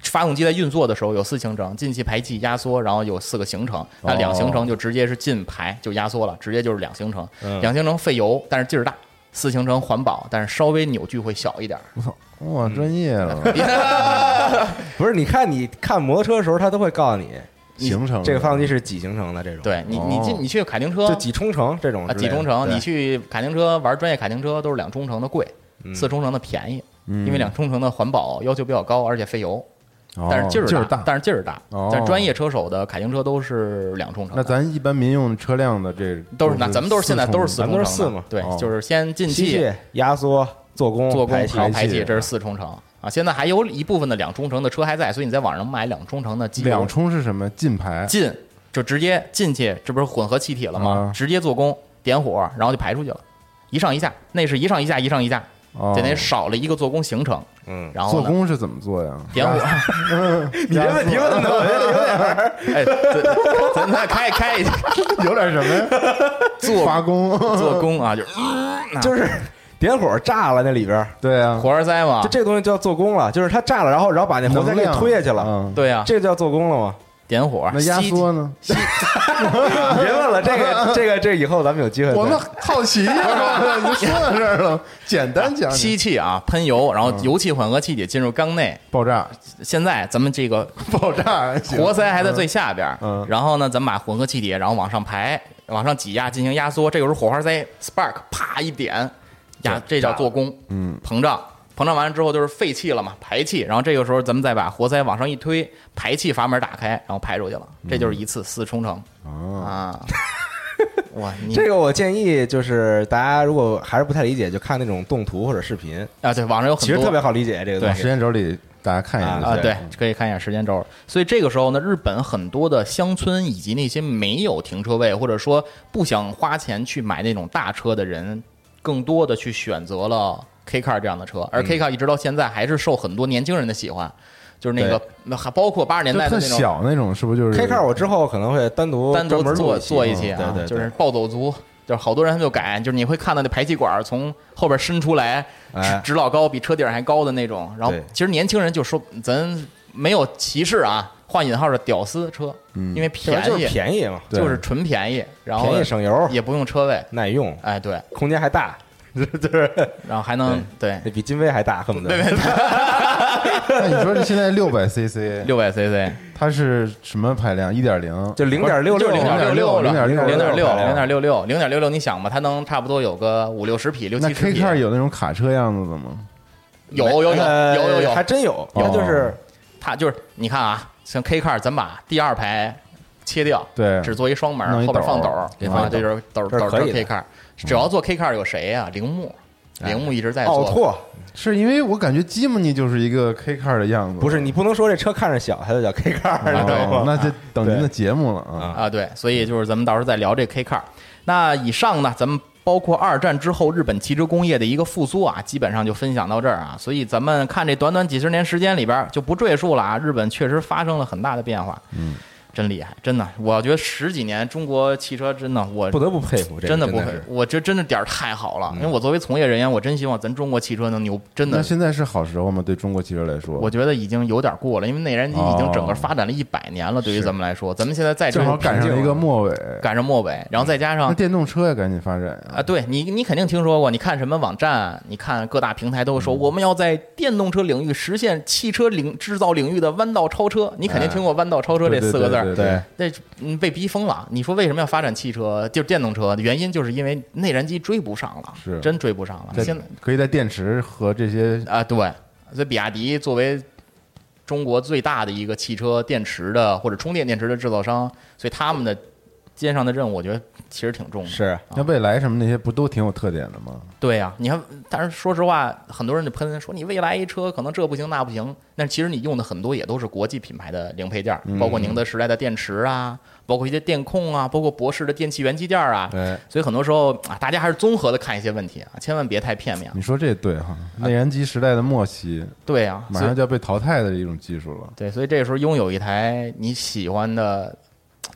Speaker 3: 发动机在运作的时候有四行程，进气、排气、压缩，然后有四个行程。那两行程就直接是进排就压缩了，直接就是两行程。两行程费油，但是劲儿大；四行程环保，但是稍微扭矩会小一点儿。
Speaker 2: 我操，哇，专业了，
Speaker 1: 不是，你看你看摩托车的时候，他都会告诉你
Speaker 2: 行程
Speaker 1: 这个发动机是几行程的这种，，
Speaker 3: 对你，你进
Speaker 2: 哦。
Speaker 3: 你去卡丁车。
Speaker 1: 就几冲程这种
Speaker 3: 啊，
Speaker 1: 之类的，
Speaker 3: 几冲程，
Speaker 1: 对。
Speaker 3: 你去卡丁车玩专业卡丁车都是两冲程的贵，四冲程的便宜，因为两冲程的环保要求比较高，而且费油。
Speaker 2: 哦
Speaker 3: 但是劲儿
Speaker 2: 劲儿大。
Speaker 3: 但是劲儿大。
Speaker 2: 哦
Speaker 3: 但专业车手的卡丁车都是两冲程。
Speaker 2: 那咱一般民用车辆的这
Speaker 3: 都是那咱们都是现在都是四
Speaker 2: 四
Speaker 3: 冲程的
Speaker 1: 咱们都是四嘛
Speaker 3: 对
Speaker 2: 哦，
Speaker 3: 就是先进气、
Speaker 1: 压缩、做工、
Speaker 3: 做工、
Speaker 1: 排气
Speaker 3: 然后排
Speaker 2: 排气
Speaker 3: 气，这是四冲程啊。现在还有一部分的两冲程的车还在，所以你在网上买两冲程的机油
Speaker 2: 两冲是什么？进排
Speaker 3: 进就直接进去，这不是混合气体了吗
Speaker 2: 啊？
Speaker 3: 直接做工点火，然后就排出去了，一上一下，那是一上一下，一上一下，
Speaker 2: 哦
Speaker 3: 等于少了一个做工行程。
Speaker 1: 嗯，
Speaker 3: 然后，
Speaker 2: 做工是怎么做呀？
Speaker 3: 点火，
Speaker 1: 你这问题问的，我觉得有点儿
Speaker 3: 哎，咱咱再开开一下
Speaker 2: 有点什么呀？
Speaker 3: 做
Speaker 2: 发工，
Speaker 3: 做工啊，就是
Speaker 1: 就是点火炸了那里边儿，
Speaker 2: 对啊，
Speaker 3: 活儿塞嘛
Speaker 1: 就，这个东西就叫做工了，就是它炸了，然后然后把那活塞给推下去了，
Speaker 2: 嗯，
Speaker 3: 对呀，
Speaker 1: 这个叫做工了吗？
Speaker 3: 点火，
Speaker 2: 那压
Speaker 3: 吸
Speaker 2: 缩呢？
Speaker 1: 别问了，这个这个这个以后咱们有机会。
Speaker 2: 我们好奇呀，你说到这儿了，简单讲讲
Speaker 3: 吸气啊，喷油，然后油气混合气体进入缸内。
Speaker 2: 爆炸，
Speaker 3: 现在咱们这个
Speaker 2: 爆炸，
Speaker 3: 活塞还在最下边儿，
Speaker 2: 嗯
Speaker 3: 然后呢，咱们把混合气体然后往上排，往上挤压进行压缩。这个时候火花塞 spark 啪一点，压这叫做功，
Speaker 2: 嗯，
Speaker 3: 膨胀。膨胀完了之后就是废气了嘛，排气。然后这个时候咱们再把活塞往上一推，排气阀门打开，然后排出去了。这就是一次四冲程
Speaker 2: 哦，
Speaker 3: 啊！哇，你
Speaker 1: 这个我建议就是大家如果还是不太理解，就看那种动图或者视频，
Speaker 3: 啊，对，网上有很多
Speaker 1: 其实特别好理解这个东西。
Speaker 2: 时间轴里大家看一下
Speaker 3: 啊，对，可以看一下时间轴。所以这个时候呢，日本很多的乡村以及那些没有停车位，或者说不想花钱去买那种大车的人，更多的去选择了 K car 这样的车。而 K car 一直到现在还是受很多年轻人的喜欢，就是那个那还包括八十年代的那种
Speaker 2: 小那种，是不是就是
Speaker 1: K car 我之后可能会单独
Speaker 3: 单独做
Speaker 1: 专门录
Speaker 3: 做一期啊，
Speaker 1: 对对，
Speaker 3: 就是暴走族。就是好多人他们就改，就是你会看到那排气管从后边伸出来，
Speaker 1: 直
Speaker 3: 直老高比车顶还高的那种。然后其实年轻人就说咱没有歧视啊，换引号的屌丝车，因为便宜，
Speaker 1: 便宜嘛，
Speaker 3: 就是纯便宜，然后
Speaker 1: 便宜省油，
Speaker 3: 也不用车位，
Speaker 1: 耐用，
Speaker 3: 哎对，
Speaker 1: 空间还大，就是
Speaker 3: 然后还能对
Speaker 1: 那比金威还大，恨不得。
Speaker 2: 那你说这现在六百 CC，
Speaker 3: 六百 CC，
Speaker 2: 它是什么排量？一点零，
Speaker 1: 就零点六六，
Speaker 3: 零点六
Speaker 2: 零点六
Speaker 3: 零点六，六六，零点六六，你想吧，它能差不多有个五六十匹，六七十
Speaker 2: K
Speaker 3: 匹
Speaker 2: ，car 有那种卡车样子的吗？
Speaker 3: 有有有
Speaker 1: 呃
Speaker 3: 有有有。
Speaker 1: 还，真有，它就是
Speaker 3: 它就是你看啊，像 K car，咱把第二排切掉，
Speaker 2: 对。
Speaker 3: 只做一双门后边放斗
Speaker 2: 斗儿，
Speaker 3: 给放这就是斗斗斗
Speaker 1: 这是可以的。
Speaker 3: K car。只要做 K car 有谁呀？铃木，铃木一直在做。
Speaker 1: 奥拓，
Speaker 2: 是因为我感觉吉姆尼就是一个 K car 的样子，
Speaker 1: 不是你不能说这车看着小，它就叫 K car，你知道吗？
Speaker 2: 哦那就等您的节目了啊。
Speaker 3: 啊，对，所以就是咱们到时候再聊这 K car。那以上呢，咱们包括二战之后日本汽车工业的一个复苏啊，基本上就分享到这儿啊。所以咱们看这短短几十年时间里边就不赘述了啊，日本确实发生了很大的变化。
Speaker 2: 嗯，
Speaker 3: 真厉害，真的，我觉得十几年中国汽车真的我
Speaker 1: 不得不佩服，这个
Speaker 3: 真的不佩
Speaker 1: 服，
Speaker 3: 我这真的点儿太好了。因为我作为从业人员，我真希望咱中国汽车能牛，真的
Speaker 2: 那现在是好时候吗？对中国汽车来说，
Speaker 3: 我觉得已经有点过了，因为内燃机已经整个
Speaker 2: 哦
Speaker 3: 发展了一百年了，对于咱们来说，咱们现在再
Speaker 2: 正好赶上一个末尾，
Speaker 3: 赶上末尾，然后再加上
Speaker 2: 那电动车也赶紧发展
Speaker 3: 啊，对你，你肯定听说过，你看什么网站，你看各大平台都说我们要在电动车领域实现汽车领制造领域的弯道超车，你肯定听过弯道超车这四个字儿，
Speaker 2: 对对对
Speaker 1: 对
Speaker 3: 那嗯被逼疯了。你说为什么要发展汽车，就是电动车？原因就是因为内燃机追不上了，
Speaker 2: 是
Speaker 3: 真追不上了。现在
Speaker 2: 可以在电池和这些
Speaker 3: 啊，对，所以比亚迪作为中国最大的一个汽车电池的或者充电电池的制造商，所以他们的肩上的任务，我觉得其实挺重的。
Speaker 1: 是
Speaker 2: 那未来什么那些不都挺有特点的吗？
Speaker 3: 对呀、你看，但是说实话，很多人就喷说你未来一车可能这不行那不行，但其实你用的很多也都是国际品牌的零配件，包括宁德时代的电池啊，包括一些电控啊，包括博世的电气元器件啊。
Speaker 1: 对，
Speaker 3: 所以很多时候啊，大家还是综合的看一些问题啊，千万别太片面。
Speaker 2: 你说这对哈，内燃机时代的末期，
Speaker 3: 对呀、
Speaker 2: 马上就要被淘汰的一种技术了。
Speaker 3: 对，所以这时候拥有一台你喜欢的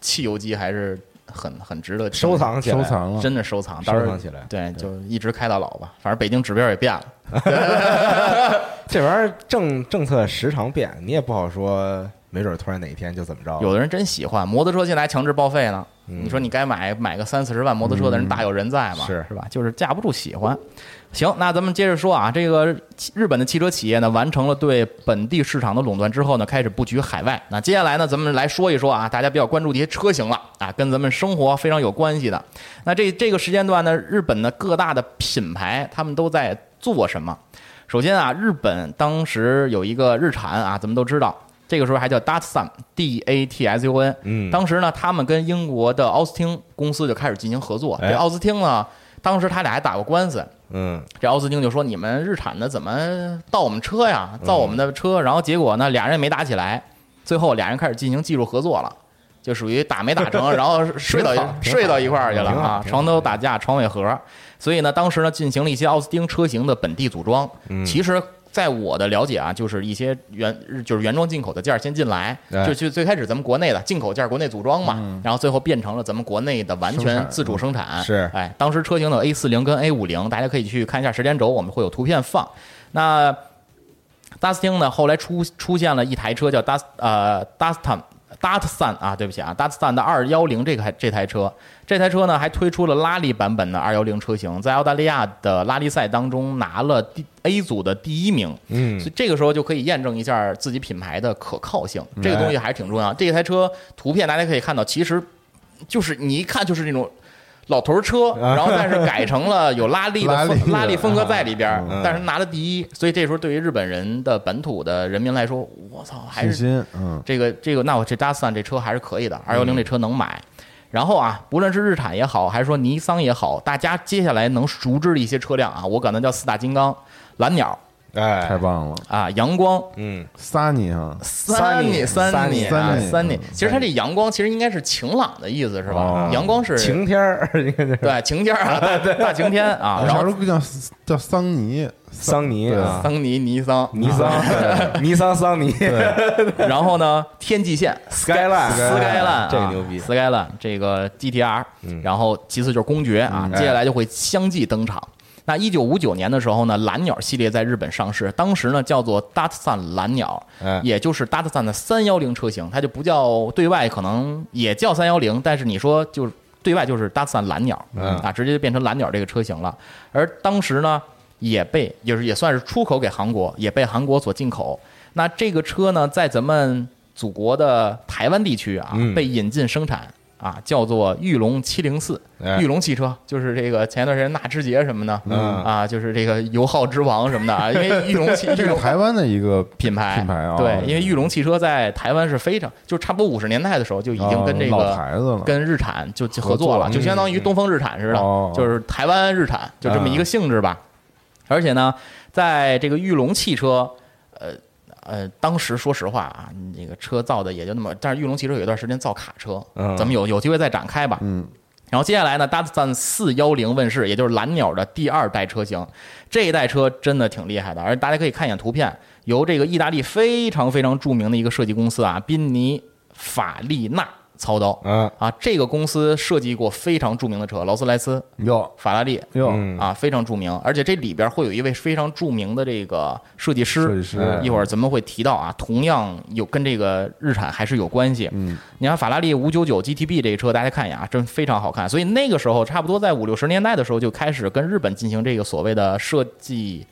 Speaker 3: 汽油机还是很很值得
Speaker 1: 收，藏起来，
Speaker 2: 收藏了，
Speaker 3: 真的收藏，
Speaker 1: 收藏起来。
Speaker 3: 对，就一直开到老吧。反正北京指标也变了
Speaker 1: 这玩意儿政政策时常变，你也不好说，没准突然哪一天就怎么着。
Speaker 3: 有的人真喜欢摩托车，现在还强制报废呢。
Speaker 1: 嗯
Speaker 3: 你说你该买买个三四十万摩托车的人大有人在嘛？
Speaker 1: 是
Speaker 3: 是吧？就是架不住喜欢。行，那咱们接着说啊，这个日本的汽车企业呢，完成了对本地市场的垄断之后呢，开始布局海外。那接下来呢，咱们来说一说啊，大家比较关注的一些车型了啊，跟咱们生活非常有关系的。那这这个时间段呢，日本的各大的品牌他们都在做什么？首先啊，日本当时有一个日产啊，咱们都知道，这个时候还叫 Datsun，D A T S U N。
Speaker 1: 嗯，
Speaker 3: 当时呢，他们跟英国的奥斯汀公司就开始进行合作。
Speaker 1: 哎
Speaker 3: 这奥斯汀呢，当时他俩还打过官司。
Speaker 1: 嗯，
Speaker 3: 这奥斯汀就说：“你们日产的怎么盗我们车呀？造我们的车。然后结果呢，俩人也没打起来，最后俩人开始进行技术合作了。就属于打没打成，然后睡到睡到一块儿去了啊，床头打架床尾和。所以呢，当时呢进行了一些奥斯汀车型的本地组装。
Speaker 1: 嗯
Speaker 3: 其实，在我的了解啊，就是一些原就是原装进口的件儿先进来，
Speaker 1: 哎
Speaker 3: 就就最开始咱们国内的进口件儿国内组装嘛，然后最后变成了咱们国内的完全自主生产。
Speaker 1: 是
Speaker 3: 哎，当时车型的 A 四零跟 A 五零，大家可以去看一下时间轴，我们会有图片放。那 Dustin 呢，后来出出现了一台车叫 Dust 呃 Dustin。Datsun 啊，对不起啊，Datsun 的二幺零这台这台车，这台车呢还推出了拉力版本的二幺零车型，在澳大利亚的拉力赛当中拿了第 A 组的第一名。
Speaker 1: 嗯
Speaker 3: 所以这个时候就可以验证一下自己品牌的可靠性，这个东西还是挺重要。这台车图片大家可以看到，其实就是你一看就是那种老头儿车，然后但是改成了有拉力的
Speaker 2: 拉力
Speaker 3: 风格在里边但是拿了第一，所以这时候对于日本人的本土的人民来说，我操，还是这个这个，那我这 Datsun 这车还是可以的，二幺零这车能买。然后啊，不论是日产也好，还是说尼桑也好，大家接下来能熟知的一些车辆啊，我管它叫四大金刚：蓝鸟、
Speaker 1: 哎，
Speaker 2: 太棒了，
Speaker 3: 啊，阳光。
Speaker 1: 嗯，
Speaker 2: 撒你哈，
Speaker 3: 三尼三尼啊
Speaker 2: 三尼
Speaker 3: 三尼
Speaker 2: 嗯，
Speaker 3: 其实它这阳光其实应该是晴朗的意思是吧？
Speaker 2: 哦？
Speaker 3: 阳光是
Speaker 1: 晴天儿，
Speaker 3: 对晴天啊，大大晴天啊，然后
Speaker 2: 啥时候叫叫桑尼？
Speaker 1: 桑尼
Speaker 3: 桑尼尼桑。
Speaker 1: 尼桑，尼桑桑尼。
Speaker 3: 然后呢，天际线。
Speaker 1: Skyline
Speaker 3: Skyline
Speaker 1: 这个牛逼。
Speaker 3: Skyline 这个 GTR，然后其次就是公爵啊，接下来就会相继登场。那一九五九年的时候呢，蓝鸟系列在日本上市，当时呢叫做 Datsun 蓝鸟
Speaker 1: 哎，
Speaker 3: 也就是 Datsun 的三幺零车型，它就不叫对外可能也叫三幺零，但是你说就是对外就是 Datsun 蓝鸟
Speaker 1: 嗯
Speaker 3: 啊，直接就变成蓝鸟这个车型了。而当时呢，也被就是也算是出口给韩国，也被韩国所进口。那这个车呢，在咱们祖国的台湾地区啊，
Speaker 1: 嗯
Speaker 3: 被引进生产啊，叫做玉龙七零四。
Speaker 1: 哎。
Speaker 3: 玉龙汽车就是这个前一段时间纳智捷什么的，
Speaker 1: 嗯。
Speaker 3: 啊，就是这个油耗之王什么的啊，因为玉龙汽
Speaker 2: 这是台湾的一个
Speaker 3: 品牌
Speaker 2: 品牌啊，
Speaker 3: 对，因为玉龙汽车在台湾是非常，就差不多五十年代的时候就已经跟这个跟日产就就合作了，就相当于东风日产似的，
Speaker 2: 哦
Speaker 3: 就是台湾日产，就这么一个性质吧。而且呢，在这个玉龙汽车，呃呃，当时说实话啊，这个车造的也就那么，但是玉龙汽车有一段时间造卡车，
Speaker 1: 嗯
Speaker 3: 咱们有有机会再展开吧。
Speaker 2: 嗯，
Speaker 3: 然后接下来呢，搭赞四幺零问世，也就是蓝鸟的第二代车型。这一代车真的挺厉害的，而大家可以看一眼图片，由这个意大利非常非常著名的一个设计公司啊，宾尼法利纳操刀。
Speaker 1: 嗯
Speaker 3: 啊，这个公司设计过非常著名的车，劳斯莱斯、
Speaker 2: 哟
Speaker 3: 法拉利
Speaker 2: 哟，
Speaker 1: 嗯
Speaker 3: 啊，非常著名。而且这里边会有一位非常著名的这个设计师，
Speaker 2: 设计师
Speaker 3: 一会儿咱们会提到啊，同样有跟这个日产还是有关系。
Speaker 2: 嗯，
Speaker 3: 你看法拉利五九九 GTB 这个车，大家看一眼啊，真非常好看。所以那个时候，差不多在五六十年代的时候，就开始跟日本进行这个所谓的设计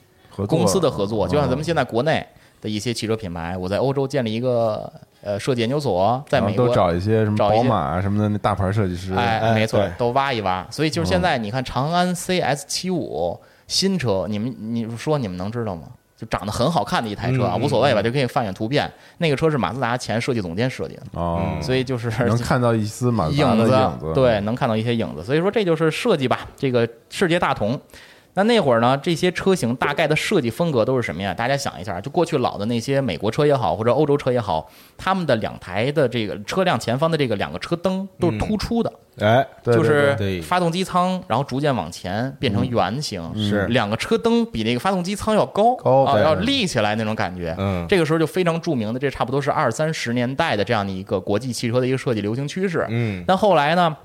Speaker 3: 公司的合作，就像咱们现
Speaker 2: 在
Speaker 3: 在国内的一些汽车品牌，我在欧洲建立一个呃设计研究所，在美国
Speaker 2: 都找一些什么宝马啊什么的那大牌设计师，
Speaker 3: 哎，
Speaker 1: 哎
Speaker 3: 没错
Speaker 1: 对，
Speaker 3: 都挖一挖。所以就是现在，你看长安 CS 七五新车，你们你说你们能知道吗？就长得很好看的一台车啊，
Speaker 1: 嗯
Speaker 3: 无所谓吧，就可以放眼图片。那个车是马自达前设计总监设计的，
Speaker 2: 哦，
Speaker 3: 所以就是
Speaker 2: 能看到一丝马自达的，影子，
Speaker 3: 对，能看到一些影子。所以说这就是设计吧，这个世界大同。那那会儿呢，这些车型大概的设计风格都是什么呀？大家想一下，就过去老的那些美国车也好，或者欧洲车也好，他们的两台的这个车辆前方的这个两个车灯都是突出的，
Speaker 1: 哎，
Speaker 3: 就是发动机舱，然后逐渐往前变成圆形，
Speaker 1: 是
Speaker 3: 两个车灯比那个发动机舱要高，啊，要立起来那种感觉。
Speaker 1: 嗯
Speaker 3: 这个时候就非常著名的，这差不多是二三十年代的这样的一个国际汽车的一个设计流行趋势。
Speaker 1: 嗯
Speaker 3: 但后来呢，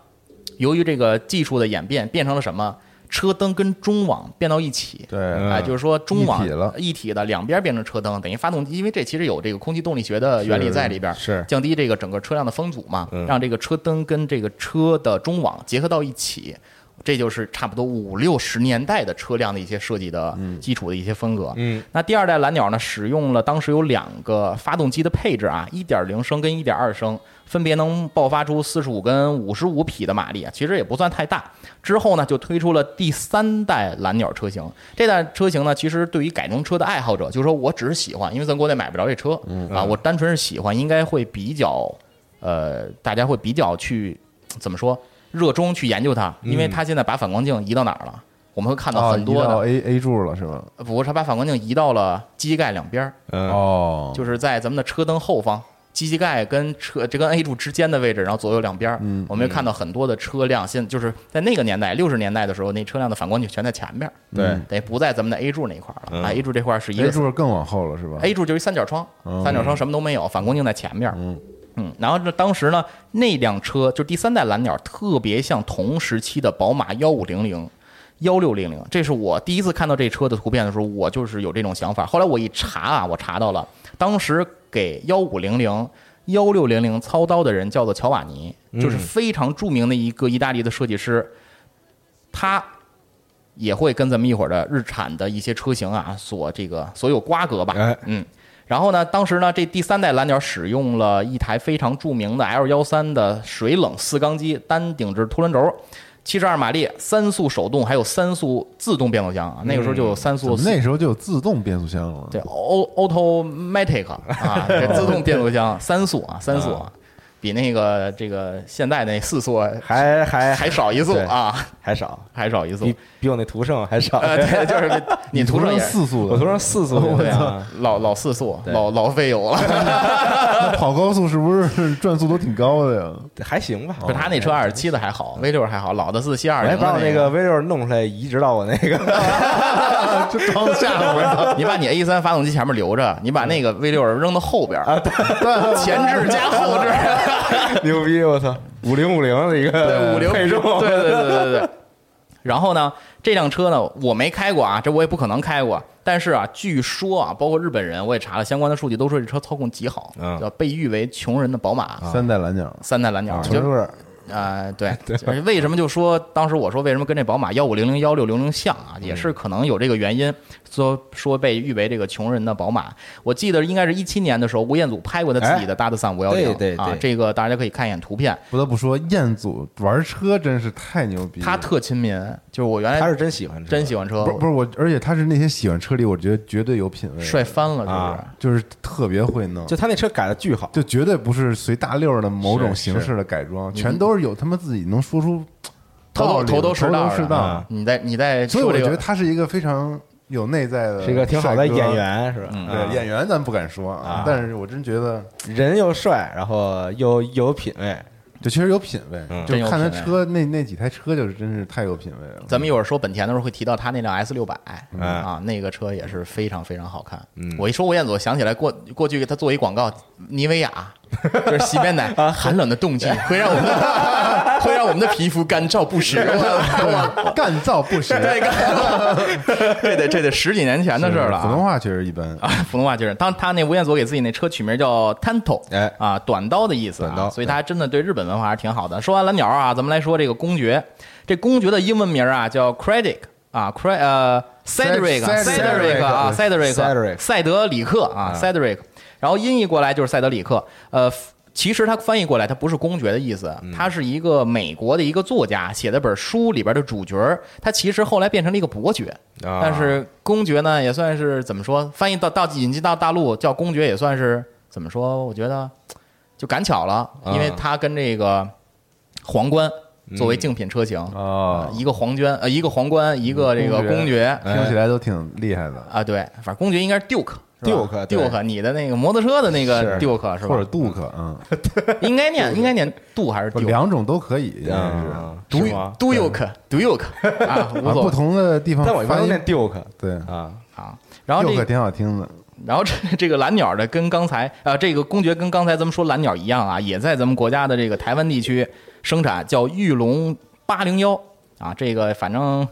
Speaker 3: 由于这个技术的演变，变成了什么？车灯跟中网变到一起。
Speaker 2: 对，
Speaker 1: 嗯。
Speaker 3: 哎，就是说中网
Speaker 2: 一体
Speaker 3: 一体的两边变成车灯，等于发动机，因为这其实有这个空气动力学的原理在里边，
Speaker 1: 是。
Speaker 3: 降低这个整个车辆的风阻嘛，
Speaker 1: 嗯。
Speaker 3: 让这个车灯跟这个车的中网结合到一起。这就是差不多五六十年代的车辆的一些设计的基础的一些风格。
Speaker 1: 嗯，
Speaker 3: 那第二代蓝鸟呢，使用了当时有两个发动机的配置啊，一点零升跟一点二升，分别能爆发出四十五跟五十五匹的马力，啊其实也不算太大。之后呢，就推出了第三代蓝鸟车型。这代车型呢，其实对于改装车的爱好者，就是说我只是喜欢，因为咱国内买不着这车、啊，我单纯是喜欢，应该会比较，呃，大家会比较去怎么说，热衷去研究它，因为它现在把反光镜移到哪儿了？我们会看到
Speaker 2: 哦，
Speaker 3: 很多的
Speaker 2: ，A A 柱了是吧？
Speaker 3: 不过它把反光镜移到了机盖两边儿，
Speaker 1: 嗯
Speaker 2: 哦，
Speaker 3: 就是在咱们的车灯后方，机器盖跟车这跟 A 柱之间的位置，然后左右两边儿，
Speaker 2: 嗯
Speaker 3: 我们会看到很多的车辆，现就是在那个年代，六十年代的时候，那车辆的反光镜全在前边儿，
Speaker 1: 对
Speaker 2: 嗯
Speaker 3: 等于不在咱们的 A 柱那一块儿了、
Speaker 1: 嗯
Speaker 3: 啊，A 柱这块儿是一个 A
Speaker 2: 柱更往后了是吧
Speaker 3: A 柱就是一三角窗，
Speaker 2: 嗯
Speaker 3: 三角窗什么都没有，反光镜在前面。
Speaker 2: 嗯
Speaker 3: 嗯，然后这当时呢，那辆车就第三代蓝鸟，特别像同时期的宝马幺五零零。幺六零零，这是我第一次看到这车的图片的时候，我就是有这种想法。后来我一查啊，我查到了，当时给幺五零零、幺六零零操刀的人叫做乔瓦尼，就是非常著名的一个意大利的设计师，他也会跟咱们一会儿的日产的一些车型啊所这个所有瓜葛吧。
Speaker 1: 哎
Speaker 3: 嗯，然后呢，当时呢，这第三代蓝鸟使用了一台非常著名的 L 幺三的水冷四缸机单顶置凸轮轴。七十二马力，三速手动，还有三速自动变速箱啊。那个时候就有三速
Speaker 2: 那时候就有自动变速箱了？
Speaker 3: 对，auto automatic 啊，这自动变速箱三速啊，三速啊。比那个这个现在那四速
Speaker 1: 还还
Speaker 3: 还少一速啊，
Speaker 1: 还少，
Speaker 3: 还少一速
Speaker 1: 比。比我那途胜还少。
Speaker 3: 呃，对，就是 你途胜
Speaker 2: 四速的，
Speaker 1: 我途胜四速，
Speaker 3: 对啊
Speaker 1: 啊，，
Speaker 3: 老老四速，老老费油了。
Speaker 2: 那跑高速是不是 转速都挺高的呀？
Speaker 1: 还行吧。
Speaker 3: 他那车二十七的还好，V 六还好，老的四七二零
Speaker 1: 我还把我那个
Speaker 3: 个
Speaker 1: ，V 六弄出来，移植到我那个
Speaker 2: 就装吓唬我！
Speaker 3: 你把你 A 三发动机前面留着，你把那个 V 六扔到后边啊，前置加后置，
Speaker 1: 牛逼！我操，五零五零的一个
Speaker 3: 五零
Speaker 1: 配重，
Speaker 3: 对对对对对对。然后呢，这辆车呢，我没开过啊，这我也不可能开过。但是啊，据说啊，包括日本人，我也查了相关的数据，都说这车操控极好，
Speaker 1: 嗯
Speaker 3: 叫被誉为穷人的宝马，
Speaker 2: 三代蓝鸟，
Speaker 3: 三代蓝鸟。就
Speaker 2: 穷味儿，
Speaker 3: 啊、对，而且为什么就说当时我说为什么跟这宝马幺五零零幺六零零像啊，也是可能有这个原因，说说被誉为这个穷人的宝马。我记得应该是一七年的时候，吴彦祖拍过他自己的大德桑五幺零，
Speaker 1: 对对对
Speaker 3: 啊，这个大家可以看一眼图片，
Speaker 2: 不得不说，彦祖玩车真是太牛逼了。
Speaker 3: 他特亲民，就是我原来
Speaker 1: 他是真喜欢车，
Speaker 3: 真喜欢车，
Speaker 2: 不是不是我，而且他是那些喜欢车里，我觉得绝对有品位，
Speaker 3: 帅翻了，是不是？
Speaker 1: 啊
Speaker 2: 就是特别会弄，
Speaker 1: 就他那车改的巨好，
Speaker 2: 就绝对不是随大溜的某种形式的改装，全都是有他妈自己能说出
Speaker 3: 头头头头是道的
Speaker 2: 头头是道
Speaker 1: 啊。
Speaker 3: 你在你在
Speaker 2: 所以我觉得他是一个非常有内在的，
Speaker 1: 是一个挺好的演。员，是吧？
Speaker 2: 对演员咱不敢说啊，但是我真觉得
Speaker 1: 人又帅，然后又又有品位，
Speaker 2: 就确实有品位，
Speaker 1: 嗯
Speaker 2: 就看他车那那几台车就是真是太有品位了。
Speaker 3: 咱们一会儿说本田的时候会提到他那辆 S 六百
Speaker 1: 嗯
Speaker 3: 啊，那个车也是非常非常好看。
Speaker 1: 嗯
Speaker 3: 我一说吴彦祖，想起来过过去给他做一广告，妮维雅就是洗面奶，寒冷的冬季会让我们的 会让我们的皮肤干燥不湿。我
Speaker 2: 干燥不实，
Speaker 3: 对，干 这得这得十几年前的事儿了啊。
Speaker 2: 普通话确实一般。
Speaker 3: 啊，普通话就是，当他那吴彦祖给自己那车取名叫 Tanto，
Speaker 1: 哎
Speaker 3: 啊，短刀的意思、啊，
Speaker 1: 短刀
Speaker 3: 所以他还真的对日本文化还是挺好的。说完蓝鸟啊，咱们来说这个公爵，这公爵的英文名啊叫 Credit 啊，Cre 呃 Cedric 啊
Speaker 2: Cedric
Speaker 3: 塞德里克啊
Speaker 1: 啊
Speaker 3: Cedric，然后音译过来就是塞德里克，呃。其实他翻译过来，他不是公爵的意思，他是一个美国的一个作家写的本书里边的主角，他其实后来变成了一个伯爵，
Speaker 1: 啊
Speaker 3: 但是公爵呢，也算是怎么说？翻译到到引进到大陆叫公爵，也算是怎么说？我觉得就赶巧了，因为他跟这个皇冠作为竞品车型，
Speaker 2: 哦，
Speaker 3: 一个皇冠呃，一个皇冠，一个这个
Speaker 2: 公爵
Speaker 3: 公爵
Speaker 2: 听起来都挺厉害的，
Speaker 3: 啊，对，反正公爵应该是 Duke。是吧
Speaker 1: Duke，对
Speaker 3: Duke，你的那个摩托车的那个 Duke 是吧？
Speaker 2: 或者杜克，嗯，
Speaker 3: 应该念应该念杜还是
Speaker 2: 不
Speaker 3: Duke？
Speaker 2: 两种都可以，是。
Speaker 3: ？Duke Duke 啊，无
Speaker 2: 啊，
Speaker 3: 所
Speaker 2: 不同的地方
Speaker 1: 但我一般都念 Duke
Speaker 2: 对，
Speaker 1: 啊，
Speaker 3: 啊。然后这个
Speaker 2: 杜克挺好听的。
Speaker 3: 然后这 这个蓝鸟的跟刚才呃这个公爵跟刚才咱们说蓝鸟一样啊，也在咱们国家的这个台湾地区生产，叫玉龙八零幺啊，这个反正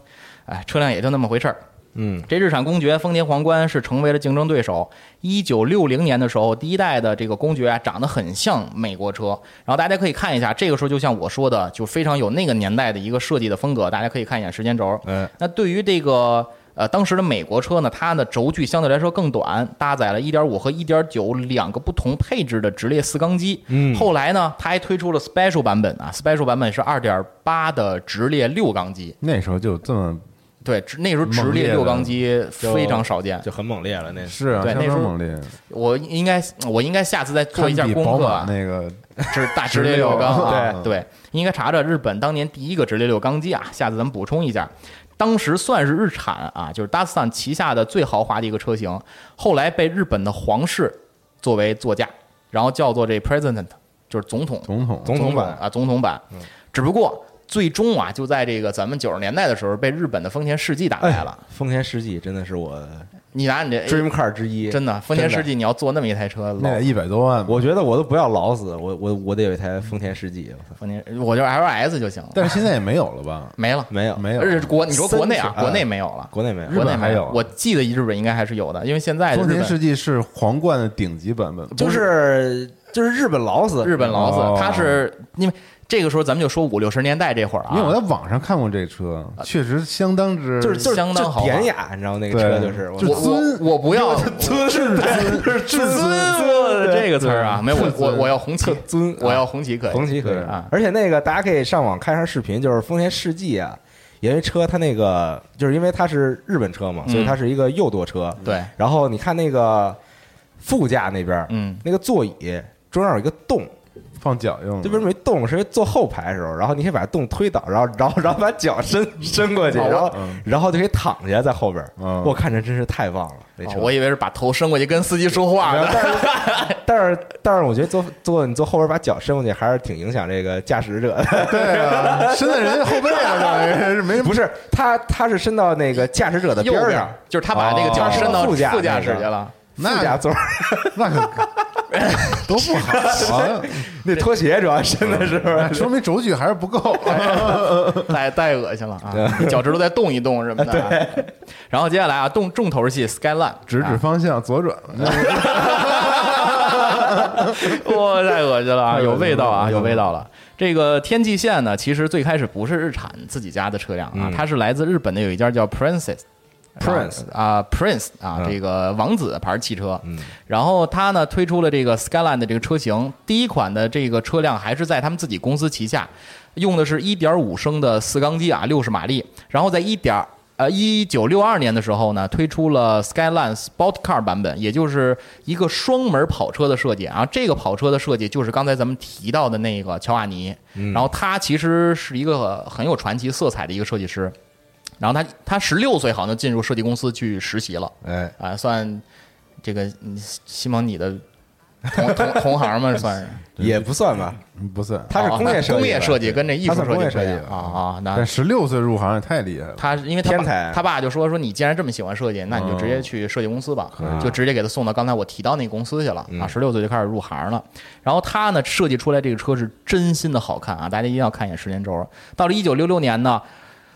Speaker 3: 哎车辆也就那么回事儿。
Speaker 1: 嗯，
Speaker 3: 这日产公爵丰田皇冠是成为了竞争对手。一九六零年的时候，第一代的这个公爵啊，长得很像美国车。然后大家可以看一下，这个时候就像我说的，就非常有那个年代的一个设计的风格。大家可以看一眼时间轴。
Speaker 1: 嗯，
Speaker 3: 那对于这个呃当时的美国车呢，它的轴距相对来说更短，搭载了一点五和一点九两个不同配置的直列四缸机。
Speaker 1: 嗯
Speaker 3: 后来呢，它还推出了 Special 版本啊，Special 版本是2.8的直列六缸机。
Speaker 2: 那时候就这么
Speaker 3: 对，那时候直列六缸机非常少见。
Speaker 1: 就很猛烈了，那
Speaker 2: 是啊，
Speaker 3: 那时候
Speaker 2: 当猛烈，
Speaker 3: 我应该我应该下次再做一下功课啊，
Speaker 2: 那个
Speaker 3: 是大直列六缸啊，
Speaker 2: 对
Speaker 3: 对，应该查查日本当年第一个直列六缸机啊，下次咱们补充一下。当时算是日产啊，就是 Datsun 旗下的最豪华的一个车型，后来被日本的皇室作为座驾，然后叫做这 President，就是总统
Speaker 2: 总统
Speaker 1: 总统版
Speaker 3: 啊，总统版。只不过最终啊，就在这个咱们九十年代的时候，被日本的丰田世纪打败了。
Speaker 1: 丰田世纪真的是我
Speaker 3: 你拿你这
Speaker 1: dream car 之一，
Speaker 3: 真的丰田世纪，你要做那么一台车，老
Speaker 2: 那得一百多万。
Speaker 1: 我觉得我都不要老死，我我我得有一台丰田世纪，
Speaker 3: 丰田，我就 LS 就行了。
Speaker 2: 但是现在也没有了吧？
Speaker 3: 没了，
Speaker 1: 没有。
Speaker 2: 没有。
Speaker 3: 而且国你说国内啊，国内没有了，
Speaker 1: 国内没有，
Speaker 3: 国内
Speaker 2: 还有。
Speaker 3: 我记得日本应该还是有的，因为现在
Speaker 2: 丰田世纪是皇冠的顶级版本，
Speaker 1: 就是就是日本老死，
Speaker 3: 日本老
Speaker 2: 哦。
Speaker 3: 死，它是因为这个时候咱们就说五六十年代这会儿啊，
Speaker 2: 因为我在网上看过这车，确实相当之
Speaker 1: 就是就是
Speaker 3: 相当
Speaker 1: 典雅，你知道那个车就是我
Speaker 2: 就
Speaker 3: 我不要
Speaker 1: 尊是尊
Speaker 3: 至尊这个词儿啊，没有我我我要红旗，
Speaker 1: 尊，
Speaker 3: 我要红旗可以，
Speaker 1: 红旗可以
Speaker 3: 啊
Speaker 1: 而且那个大家可以上网看一下视频，就是丰田世纪啊，因为车它那个就是因为它是日本车嘛，所以它是一个右舵车。
Speaker 3: 对，
Speaker 1: 然后你看那个副驾那边，
Speaker 3: 嗯，
Speaker 1: 那个座椅中间有一个洞，
Speaker 2: 放脚用的。
Speaker 1: 这为什么没动？是因为坐后排的时候，然后你可以把洞推倒，然后 然后然后把脚伸伸过去，然后然后就可以躺下在后边。
Speaker 2: 嗯
Speaker 1: 我看着真是太棒了，那车。
Speaker 3: 哦我以为是把头伸过去跟司机说话呢。
Speaker 1: 但是 但是我觉得坐坐你坐后边把脚伸过去还是挺影响这个驾驶者的。
Speaker 2: 对啊，伸在人家后背上，等于是没
Speaker 1: 不是他他是伸到那个驾驶者的
Speaker 3: 右边
Speaker 1: 上，
Speaker 3: 就是他把那个脚伸到
Speaker 1: 哦副驾
Speaker 3: 副驾驶去了。
Speaker 1: 副驾座
Speaker 2: 那可 多不好啊！
Speaker 1: 那拖鞋主要伸的时候。
Speaker 2: 说明轴距还是不够。
Speaker 3: 太太恶心了啊！你脚趾头再动一动什么的。对。然后接下来啊，动重头戏 Skyline
Speaker 2: 直指方向，左转。
Speaker 3: 哇，太恶心了啊！有味道啊，有味道了。这个天际线呢，其实最开始不是日产自己家的车辆啊，它是来自日本的有一家叫 Princess。
Speaker 1: Prince
Speaker 3: 啊，Prince 啊，
Speaker 1: 嗯。
Speaker 3: 这个王子牌汽车，然后它呢推出了这个 Skyline 的这个车型，第一款的这个车辆还是在他们自己公司旗下，用的是1.5升的四缸机啊，六十马力，然后在一点呃一九六二年的时候呢，推出了 Skyline Sport Car 版本，也就是一个双门跑车的设计啊。这个跑车的设计就是刚才咱们提到的那个乔瓦尼，然后他其实是一个很有传奇色彩的一个设计师。然后他他十六岁好像进入设计公司去实习了，
Speaker 1: 哎，
Speaker 3: 啊，算这个嗯西蒙你的同同同行们？算是
Speaker 1: 也不算吧，
Speaker 2: 不算，
Speaker 1: 他是工业设计，
Speaker 3: 工业设计跟这艺术设
Speaker 1: 计
Speaker 3: 啊啊，那
Speaker 2: 但十六岁入行也太厉害了。
Speaker 3: 他因为他爸
Speaker 1: 天才
Speaker 3: 他爸就说说你既然这么喜欢设计，那你就直接去设计公司吧，就直接给他送到刚才我提到那个公司去了啊。十六岁就开始入行了，然后他呢设计出来这个车是真心的好看啊，大家一定要看一眼时间轴。到了一九六六年呢。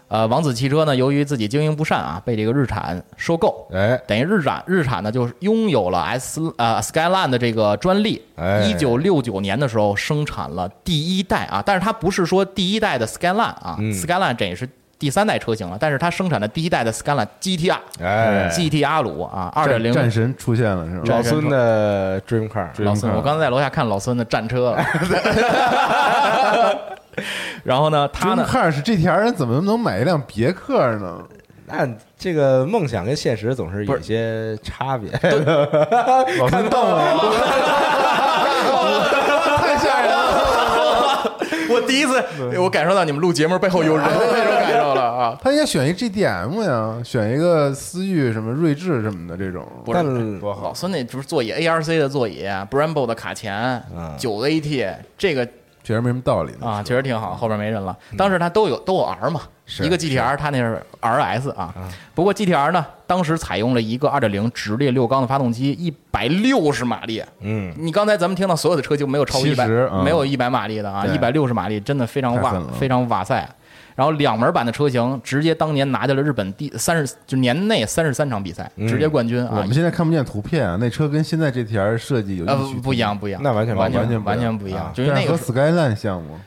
Speaker 3: 呃，王子汽车呢，由于自己经营不善啊，被这个日产收购，
Speaker 1: 哎，
Speaker 3: 等于日产日产呢就拥有了 S 呃 Skyline 的这个专利。
Speaker 1: 哎
Speaker 3: 一九六九年的时候生产了第一代啊，但是它不是说第一代的 Skyline 啊、
Speaker 1: 嗯
Speaker 3: s k y l i n e 这也是第三代车型了，但是它生产的第一代的 Skyline GTR，
Speaker 1: 哎
Speaker 3: GT 阿鲁啊，二点零。
Speaker 2: 战战神出现了是吧？
Speaker 1: 老孙的 Dream Car，
Speaker 3: 老孙，我刚才在楼下看老孙的战车了。然后呢，他
Speaker 2: 真
Speaker 3: 呢，
Speaker 2: 看是这条人怎么能买一辆别克呢？
Speaker 1: 那这个梦想跟现实总是有些差别。
Speaker 2: 老孙瞪我，太吓人了。
Speaker 3: 我第一次我感受到你们录节目背后有人的那种啊！
Speaker 2: 他应该选一 GDM 呀，选一个思域什么锐志什么的这种。
Speaker 3: 不是
Speaker 1: 但
Speaker 2: 多好
Speaker 3: 老孙那不是座椅 ARC 的座椅，Brembo 的卡钳，九 AT 这个
Speaker 2: 确实没什么道理
Speaker 3: 啊，确实挺好，后边没人了。当时它都有都有 R 嘛，一个 GTR，它那是 RS 啊。不过 GTR 呢，当时采用了一个2.0直列六缸的发动机，一百六十马力。
Speaker 1: 嗯，
Speaker 3: 你刚才咱们听到所有的车就没有超过一百
Speaker 2: 70，嗯
Speaker 3: 没有一百马力的啊，
Speaker 2: 对
Speaker 3: 一百六十马力真的非常哇非常哇塞。然后两门版的车型直接当年拿下了日本第三十，就年内三十三场比赛，直接冠军啊。
Speaker 2: 我们！现在看不见图片啊，那车跟现在这条设计有
Speaker 3: 呃
Speaker 2: 异曲，
Speaker 3: 不一样，不一样，
Speaker 1: 那完全不
Speaker 3: 完全
Speaker 2: 完全不一样。
Speaker 3: 完全不一样
Speaker 1: 啊，
Speaker 3: 就是那个
Speaker 2: 和 Skyline 项目，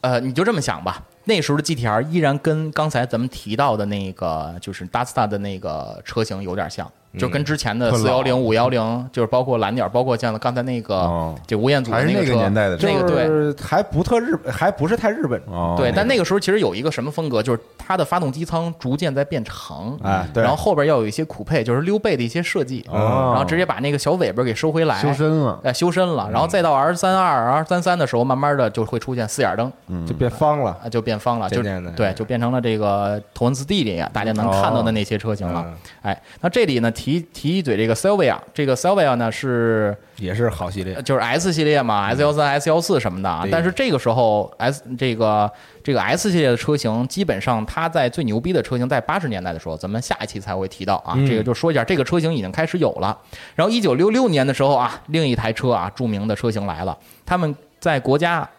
Speaker 3: 呃，你就这么想吧，那时候的 GTR 依然跟刚才咱们提到的那个就是 Dastar 的那个车型有点像，就跟之前的四幺零、五幺零，就是包括蓝点，包括像刚才那个
Speaker 2: 哦
Speaker 3: 就吴彦祖的
Speaker 2: 还是那个年代的
Speaker 3: 那个对。
Speaker 1: 还不特日，还不是太日本。
Speaker 2: 哦，
Speaker 3: 对，但那个时候其实有一个什么风格，就是它的发动机舱逐渐在变长，
Speaker 1: 哎对
Speaker 3: 然后后边要有一些苦配，就是溜背的一些设计，
Speaker 2: 哦
Speaker 3: 然后直接把那个小尾巴给收回来，
Speaker 2: 修身了，
Speaker 3: 哎，修身了，然后再到 R 三二、R 三三的时候，慢慢的就会出现四眼灯，
Speaker 1: 就变方了。
Speaker 3: 啊，就变方了，就对，就变成了这个头文字 D 里啊，大家能看到的那些车型了。
Speaker 1: 嗯
Speaker 3: 哎，那这里呢提提提一嘴这个 Silvia，这个 Silvia 呢是
Speaker 1: 也是好系列
Speaker 3: 呃，就是 S 系列嘛，S 幺三、S 幺四什么的啊。但是这个时候 S 这个这个 S 系列的车型，基本上它在最牛逼的车型在八十年代的时候，咱们下一期才会提到啊。
Speaker 1: 嗯
Speaker 3: 这个就说一下，这个车型已经开始有了。然后一九六六年的时候啊，另一台车啊，著名的车型来了，他们在国家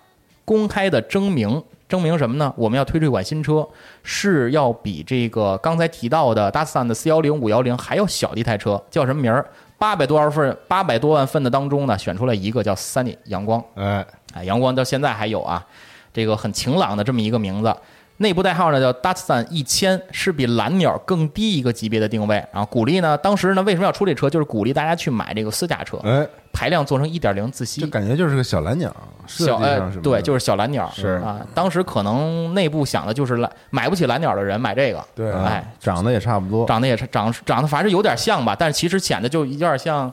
Speaker 3: 公开的征名。征明什么呢？我们要推出一款新车，是要比这个刚才提到的 Datsun 的四幺零、五幺零还要小的一台车，叫什么名儿？八百多万份，八百多万份的当中呢，选出来一个叫 Sunny 阳光，
Speaker 1: 哎，
Speaker 3: 啊，阳光到现在还有啊，这个很晴朗的这么一个名字。内部代号呢叫 Datsun 一千，是比蓝鸟更低一个级别的定位。然后鼓励呢，当时呢为什么要出这车？就是鼓励大家去买这个私家车，
Speaker 1: 哎，
Speaker 3: 排量做成一点零自吸。
Speaker 2: 就，感觉就是个小蓝鸟，
Speaker 3: 小哎
Speaker 2: 上什么的。
Speaker 3: 对，就是小蓝鸟
Speaker 1: 是。
Speaker 3: 啊。当时可能内部想的就是蓝买不起蓝鸟的人买这个，
Speaker 2: 对，
Speaker 3: 哎，
Speaker 2: 长得也差不多，
Speaker 3: 长得也是长长得反正有点像吧，但是其实显得就有点像，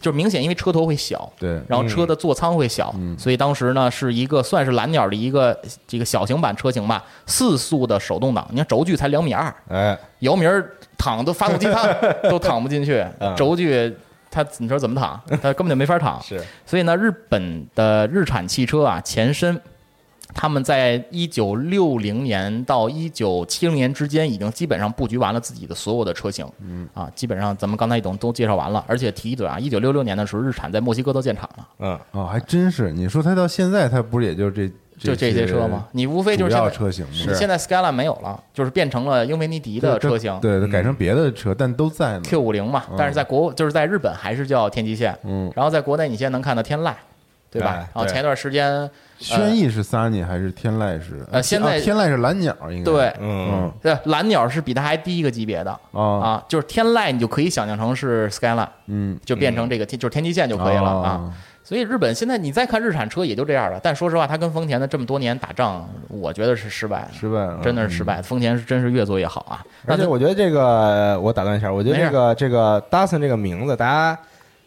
Speaker 3: 就是明显因为车头会小，
Speaker 2: 对
Speaker 3: 然后车的座舱会小，
Speaker 2: 嗯
Speaker 3: 所以当时呢是一个算是蓝鸟的一个这个小型版车型吧，四速的手动挡，你看轴距才两米二，
Speaker 1: 哎，
Speaker 3: 姚明儿躺都发动机舱都躺不进去
Speaker 1: 嗯，
Speaker 3: 轴距他你说怎么躺？他根本就没法躺。
Speaker 1: 是
Speaker 3: 所以呢，日本的日产汽车啊，前身。他们在一九六零年到一九七零年之间，已经基本上布局完了自己的所有的车型。嗯啊，基本上咱们刚才已经都介绍完了。而且提一嘴啊，一九六六年的时候，日产在墨西哥都建厂了，
Speaker 1: 嗯，
Speaker 2: 哦，还真是。你说它到现在，它不是也就这
Speaker 3: 就这些车吗？你无非就是
Speaker 2: 车型
Speaker 3: 现在 Skyline 没有了，就是变成了英菲尼迪的车型。
Speaker 2: 对，改成别的车，但都在呢。
Speaker 3: Q 五零嘛，但是在国就是在日本还是叫天际线，
Speaker 2: 嗯，
Speaker 3: 然后在国内你现在能看到天籁，对吧？然后前一段时间，
Speaker 2: 轩逸是 Sunny 还是天籁是？
Speaker 3: 呃现在
Speaker 2: 啊天籁是蓝鸟，应该
Speaker 3: 对，
Speaker 1: 嗯。
Speaker 2: 嗯。
Speaker 3: 对，蓝鸟是比它还低一个级别的。
Speaker 2: 啊
Speaker 3: 啊，就是天籁你就可以想象成是 Skyline，
Speaker 2: 嗯
Speaker 3: 就变成这个天就是天际线就可以了啊。所以日本现在你再看日产车也就这样了，但说实话，它跟丰田的这么多年打仗，我觉得是失败的，
Speaker 2: 失败了，
Speaker 3: 真的是失败。丰田是真是越做越好啊。
Speaker 1: 而且我觉得这个，我打断一下，我觉得这个这个 Datsun 这个名字，大家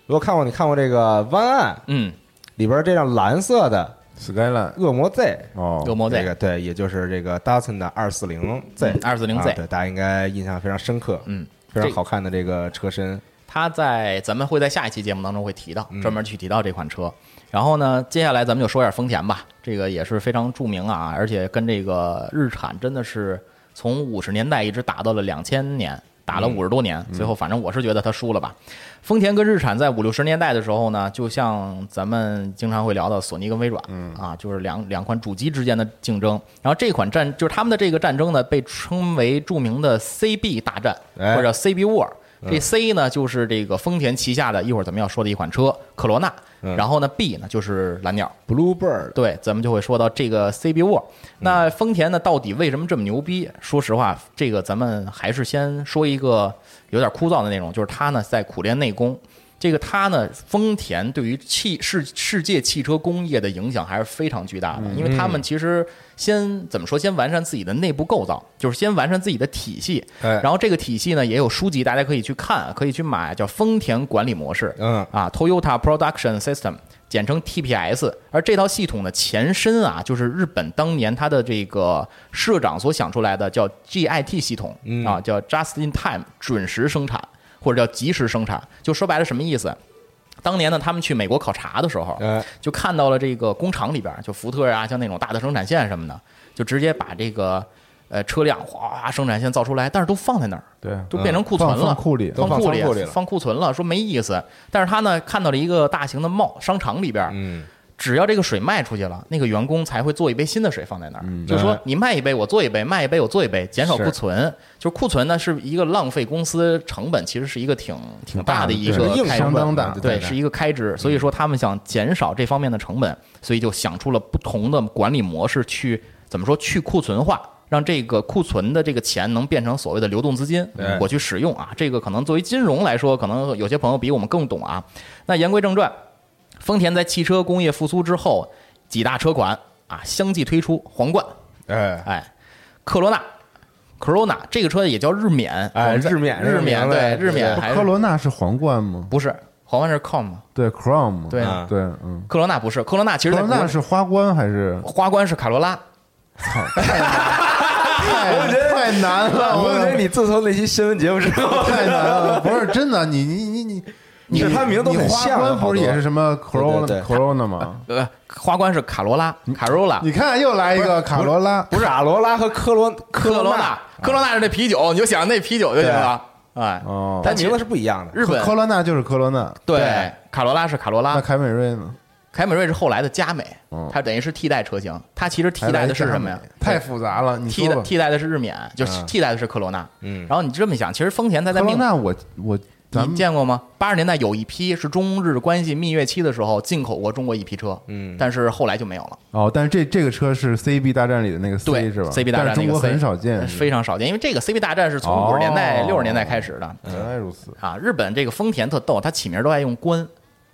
Speaker 1: 如果看过你看过这个《湾岸
Speaker 3: 嗯，》
Speaker 1: 里边这辆蓝色的
Speaker 2: Skyline
Speaker 1: 恶魔 Z，
Speaker 2: 哦，
Speaker 3: 恶魔 Z 这
Speaker 1: 个对，也就是这个 Datsun 的二四零 Z，
Speaker 3: 二四零
Speaker 1: 啊
Speaker 3: Z，
Speaker 1: 对，大家应该印象非常深刻，
Speaker 3: 嗯，
Speaker 1: 非常好看的这个车身，
Speaker 3: 它在咱们会在下一期节目当中会提到，
Speaker 1: 嗯。
Speaker 3: 专门去提到这款车。然后呢，接下来咱们就说一下丰田吧，这个也是非常著名啊，而且跟这个日产真的是从五十年代一直打到了两千年，打了五十多年，最后反正我是觉得他输了吧。丰田跟日产在五六十年代的时候呢，就像咱们经常会聊到索尼跟微软，啊，就是两两款主机之间的竞争。然后这款战就是他们的这个战争呢，被称为著名的 CB 大战，
Speaker 1: 哎
Speaker 3: 或者 CB War。这 C 呢，就是这个丰田旗下的，一会儿咱们要说的一款车科罗纳。
Speaker 1: 嗯
Speaker 3: 然后呢，B 呢就是蓝鸟。
Speaker 1: Bluebird，
Speaker 3: 对，咱们就会说到这个 CB War。那丰田呢，到底为什么这么牛逼？说实话，这个咱们还是先说一个有点枯燥的内容，就是它呢在苦练内功。这个它呢，丰田对于汽世世界汽车工业的影响还是非常巨大的，因为他们其实先怎么说，先完善自己的内部构造，就是先完善自己的体系。
Speaker 1: 哎
Speaker 3: 然后这个体系呢，也有书籍大家可以去看，可以去买，叫丰田管理模式。
Speaker 1: 嗯
Speaker 3: 啊，Toyota Production System，简称 TPS。而这套系统的前身啊，就是日本当年它的这个社长所想出来的叫 GIT 系统
Speaker 1: 嗯
Speaker 3: 啊，叫 Just in Time 准时生产，或者叫及时生产。就说白了什么意思？当年呢，他们去美国考察的时候，
Speaker 1: 哎。
Speaker 3: 就看到了这个工厂里边，就福特啊，像那种大的生产线什么的，就直接把这个呃车辆哗生产线造出来，但是都放在那儿，
Speaker 2: 对，
Speaker 3: 都变成库存
Speaker 2: 放
Speaker 3: 了，
Speaker 2: 放库里
Speaker 1: 放
Speaker 3: 库
Speaker 1: 里
Speaker 3: 放库存了，说没意思。但是他呢看到了一个大型的 mall 商场里边，
Speaker 1: 嗯，
Speaker 3: 只要这个水卖出去了，那个员工才会做一杯新的水放在那儿，
Speaker 2: 嗯
Speaker 3: 就是说
Speaker 1: 哎
Speaker 3: 你卖一杯我做一杯，卖一杯我做一杯，减少库存。就是库存呢是一个浪费公司成本，其实是一个挺挺大的一个开支
Speaker 2: 相当大
Speaker 3: 对，是一个开支。所以说他们想减少这方面的成本，所以就想出了不同的管理模式去怎么说去库存化。让这个库存的这个钱能变成所谓的流动资金，我去使用啊。这个可能作为金融来说，可能有些朋友比我们更懂啊。那言归正传，丰田在汽车工业复苏之后，几大车款啊相继推出，皇冠，
Speaker 1: 哎，
Speaker 3: 哎，科罗纳，Corona 这个车也叫日冕，
Speaker 1: 哎日冕
Speaker 3: 日冕对日冕
Speaker 2: 科罗纳是皇冠吗？
Speaker 3: 不是皇冠是 Com，
Speaker 2: 对，Chrome，
Speaker 3: 对。
Speaker 1: 啊。
Speaker 2: 对，嗯，
Speaker 3: 科罗纳不是，科罗纳其实
Speaker 2: 是花冠还是？
Speaker 3: 花冠是卡罗拉，
Speaker 2: 太太难了，
Speaker 1: 我觉得你自从那期新闻节目之后，
Speaker 2: 太难了，不是真的，你你你你。你
Speaker 1: 是他名字都很像
Speaker 2: 冠不是也是什么
Speaker 1: 对
Speaker 2: Corona 吗？
Speaker 3: 呃，花冠是卡罗拉，卡罗拉。
Speaker 2: 你看又来一个卡罗拉，
Speaker 1: 不是卡罗拉和科罗
Speaker 3: 科罗纳，科罗纳是那啤酒，你就想那啤酒就行了。哎，
Speaker 2: 哦，
Speaker 1: 但名字是不一样的。
Speaker 3: 日本
Speaker 2: 科罗纳就是科罗纳，
Speaker 3: 对卡罗拉是卡罗拉，
Speaker 2: 那凯美瑞呢？
Speaker 3: 凯美瑞是后来的佳美
Speaker 2: 哦，
Speaker 3: 它等于是替代车型。它其实替代的是什么呀？
Speaker 2: 太复杂了，你。
Speaker 3: 替代替代的是日冕，就是替代的是科罗纳。
Speaker 1: 嗯
Speaker 3: 然后你这么想，其实丰田它在命
Speaker 2: 科罗纳，我我咱
Speaker 3: 你
Speaker 2: 们
Speaker 3: 见过吗？八十年代有一批是中日关系蜜月期的时候进口过中国一批车，
Speaker 1: 嗯
Speaker 3: 但是后来就没有了。
Speaker 2: 哦，但是这这个车是 CB 大战里的那个 C
Speaker 3: 对
Speaker 2: 是吧
Speaker 3: ？CB 大战那个
Speaker 2: 很少见，
Speaker 3: 非常少见，因为这个 CB 大战是从
Speaker 2: 哦
Speaker 3: 五十年代、六十年代开始的
Speaker 2: 原来如此。
Speaker 3: 啊。日本这个丰田特逗，它起名都爱用冠，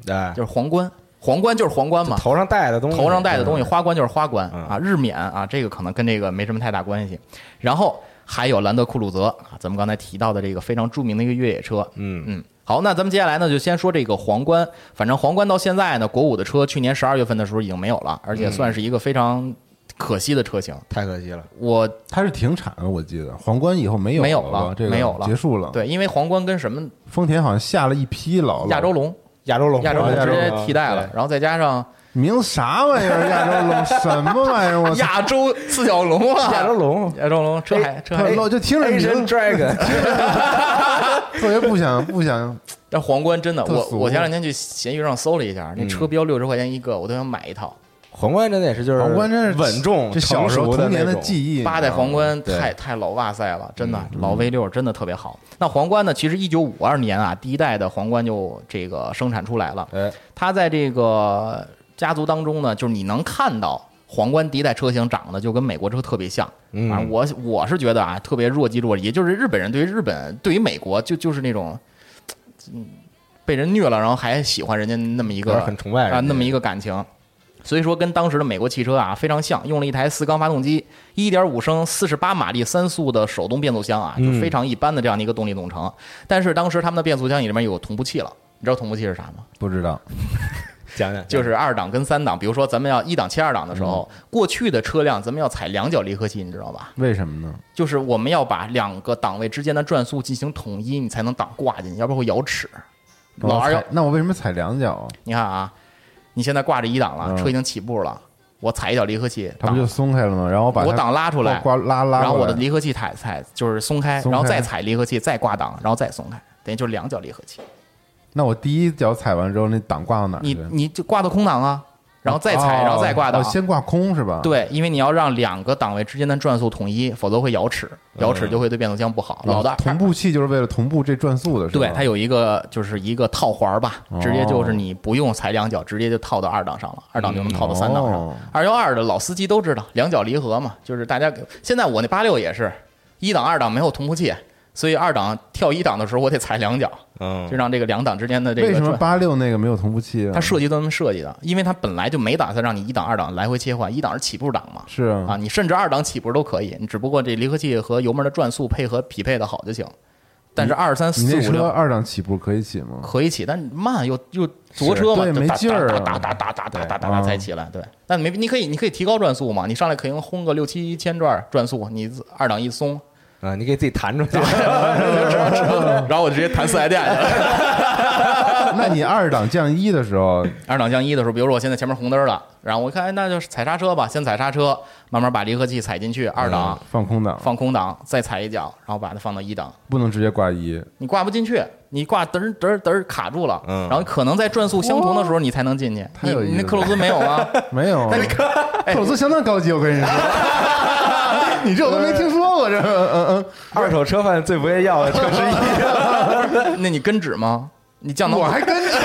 Speaker 1: 对，
Speaker 3: 就是皇冠，皇冠就是皇冠嘛，
Speaker 1: 头上戴的东西，
Speaker 3: 头上戴的东西，花冠就是花冠
Speaker 1: 嗯
Speaker 3: 啊，日冕啊，这个可能跟这个没什么太大关系。然后还有兰德酷路泽啊，咱们刚才提到的这个非常著名的一个越野车，
Speaker 1: 嗯
Speaker 3: 嗯，好，那咱们接下来呢，就先说这个皇冠。反正皇冠到现在呢，国五的车去年十二月份的时候已经没有了，而且算是一个非常可惜的车型。
Speaker 1: 太可惜了。
Speaker 3: 我
Speaker 2: 它是停产了，我记得皇冠以后没有
Speaker 3: 没有
Speaker 2: 了这个
Speaker 3: 没有了
Speaker 2: 结束了。，
Speaker 3: 对，因为皇冠跟什么
Speaker 2: 丰田好像下了一批老
Speaker 3: 亚洲龙、
Speaker 1: 亚洲龙，
Speaker 3: 亚洲龙直接替代了，然后再加上
Speaker 2: 名字啥玩意儿？亚洲龙什么玩意儿？我操
Speaker 3: 亚洲四小龙啊，
Speaker 1: 亚洲龙
Speaker 3: 亚洲龙车海车海
Speaker 2: 特。老就听着名
Speaker 1: Dragon，
Speaker 2: 特别不想不想，
Speaker 3: 但皇冠真的，我我前两天去闲鱼上搜了一下，那车标六十块钱一个，我都想买一套。
Speaker 1: 皇冠真的也是就是
Speaker 2: 皇冠真是
Speaker 1: 稳重，
Speaker 2: 这小时候童年的记忆。
Speaker 3: 八代皇冠太太老哇塞了，真的老 V 六真的特别好。那皇冠呢，其实一九五二年啊，第一代的皇冠就这个生产出来了。
Speaker 1: 哎，
Speaker 3: 它在这个家族当中呢，就是你能看到皇冠第一代车型长得就跟美国车特别像。
Speaker 1: 嗯
Speaker 3: 反正我我是觉得啊，特别若即若离，也就是日本人对于日本对于美国就就是那种。嗯被人虐了，然后还喜欢人家那么一个
Speaker 1: 很崇拜
Speaker 3: 啊，那么一个感情，所以说跟当时的美国汽车啊非常像，用了一台四缸发动机，一点五升四十八马力三速的手动变速箱啊，就
Speaker 1: 嗯
Speaker 3: 非常一般的这样的一个动力总成。但是当时他们的变速箱里面有同步器了，你知道同步器是啥吗？
Speaker 2: 不知道，
Speaker 1: 讲讲
Speaker 3: 就是二档跟三档，比如说咱们要一档切二档的时候，过去的车辆咱们要踩两脚离合器，你知道吧？
Speaker 2: 为什么呢？
Speaker 3: 就是我们要把两个档位之间的转速进行统一，你才能档挂进去，要不然会咬齿。老
Speaker 2: 我
Speaker 3: 二要
Speaker 2: 那我为什么踩两脚啊？
Speaker 3: 你看啊，你现在挂着一档了，
Speaker 2: 嗯
Speaker 3: 车已经起步了，我踩一脚离合器，
Speaker 2: 它不就松开了吗？然后把
Speaker 3: 我档拉出来，
Speaker 2: 挂拉拉，
Speaker 3: 然后我的离合器踩踩就是松开然后再踩离合器，再挂档，然后再松开，等于就是两脚离合器。
Speaker 2: 那我第一脚踩完之后，那档挂到哪儿去？
Speaker 3: 你你就挂到空档啊，然后再踩，
Speaker 2: 哦
Speaker 3: 然后再挂档
Speaker 2: 哦。先挂空是吧？，
Speaker 3: 对，因为你要让两个档位之间的转速统一，否则会摇齿，摇齿就会对变速箱不好。老的
Speaker 2: 嗯同步器就是为了同步这转速的，是吧？
Speaker 3: 对，它有一个就是一个套环儿吧，
Speaker 2: 哦
Speaker 3: 直接就是你不用踩两脚，直接就套到二档上了，二档就能套到三档上
Speaker 2: 哦。
Speaker 3: 二幺二的老司机都知道，两脚离合嘛，就是大家现在我那八六也是一档二档没有同步器，所以二档跳一档的时候我得踩两脚，
Speaker 1: 嗯
Speaker 3: 就让这个两档之间的这个
Speaker 2: 为什么八六那个没有同步器啊？
Speaker 3: 它设计都这么设计的，因为它本来就没打算让你一档二档来回切换，一档是起步档嘛。
Speaker 2: 是啊
Speaker 3: 啊，你甚至二档起步都可以，你只不过这离合器和油门的转速配合匹配的好就行。但是二三
Speaker 2: 你那车
Speaker 3: 四五六
Speaker 2: 二档起步可以起吗？
Speaker 3: 可以起，但慢又又着车嘛，
Speaker 2: 没劲儿啊
Speaker 3: 哒哒哒哒哒哒哒哒
Speaker 2: 啊
Speaker 3: 才起来。对，但没你可以你可以提高转速嘛，你上来可以轰个六七千转转速，你二档一松，
Speaker 1: 啊，你给自己弹出去，
Speaker 3: 然后我直接弹四 S 店去了。
Speaker 2: 那你二档降一的时候，
Speaker 3: 二档降一的时候，比如说我现在前面红灯了，然后我一看，哎，那就踩刹车吧，先踩刹车，慢慢把离合器踩进去，二档
Speaker 2: 放空档，
Speaker 3: 放空档，再踩一脚，然后把它放到一档。
Speaker 2: 不能直接挂一。
Speaker 3: 你挂不进去，你挂嘚儿嘚儿嘚儿卡住了，
Speaker 1: 嗯
Speaker 3: 然后可能在转速相同的时候你才能进去。你那克鲁兹没有吗？
Speaker 2: 没有，克鲁兹相当高级，我跟你说，你这我都没听说过，这嗯嗯
Speaker 1: 二手车贩最不愿意要的车之一。
Speaker 3: 那你跟指吗？你降
Speaker 2: 嗯，
Speaker 3: 档
Speaker 2: 我还跟指，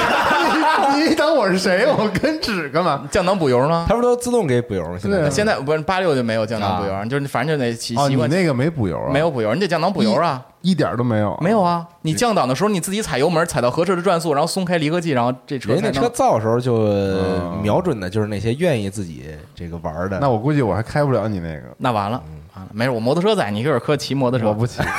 Speaker 2: 你你当我是谁？我跟纸干嘛？
Speaker 3: 降档补油呢？
Speaker 1: 他不都自动给补油吗？现在
Speaker 2: 对
Speaker 3: 现在不是八六就没有降档补油，就是反正就得习
Speaker 2: 哦，
Speaker 3: 习惯
Speaker 2: 你那个没补油啊？
Speaker 3: 没有补油，你得降档补油啊。
Speaker 2: 一点儿都没有，
Speaker 3: 没有啊，你降档的时候你自己踩油门，踩到合适的转速，然后松开离合器，然后这车
Speaker 1: 人家那车
Speaker 3: 能。
Speaker 1: 造的时候就
Speaker 2: 嗯
Speaker 1: 瞄准的就是那些愿意自己这个玩的。
Speaker 2: 那我估计我还开不了你那个，
Speaker 3: 那完了，完了，没事，我摩托车在，你给我科骑摩托车。
Speaker 2: 我不骑。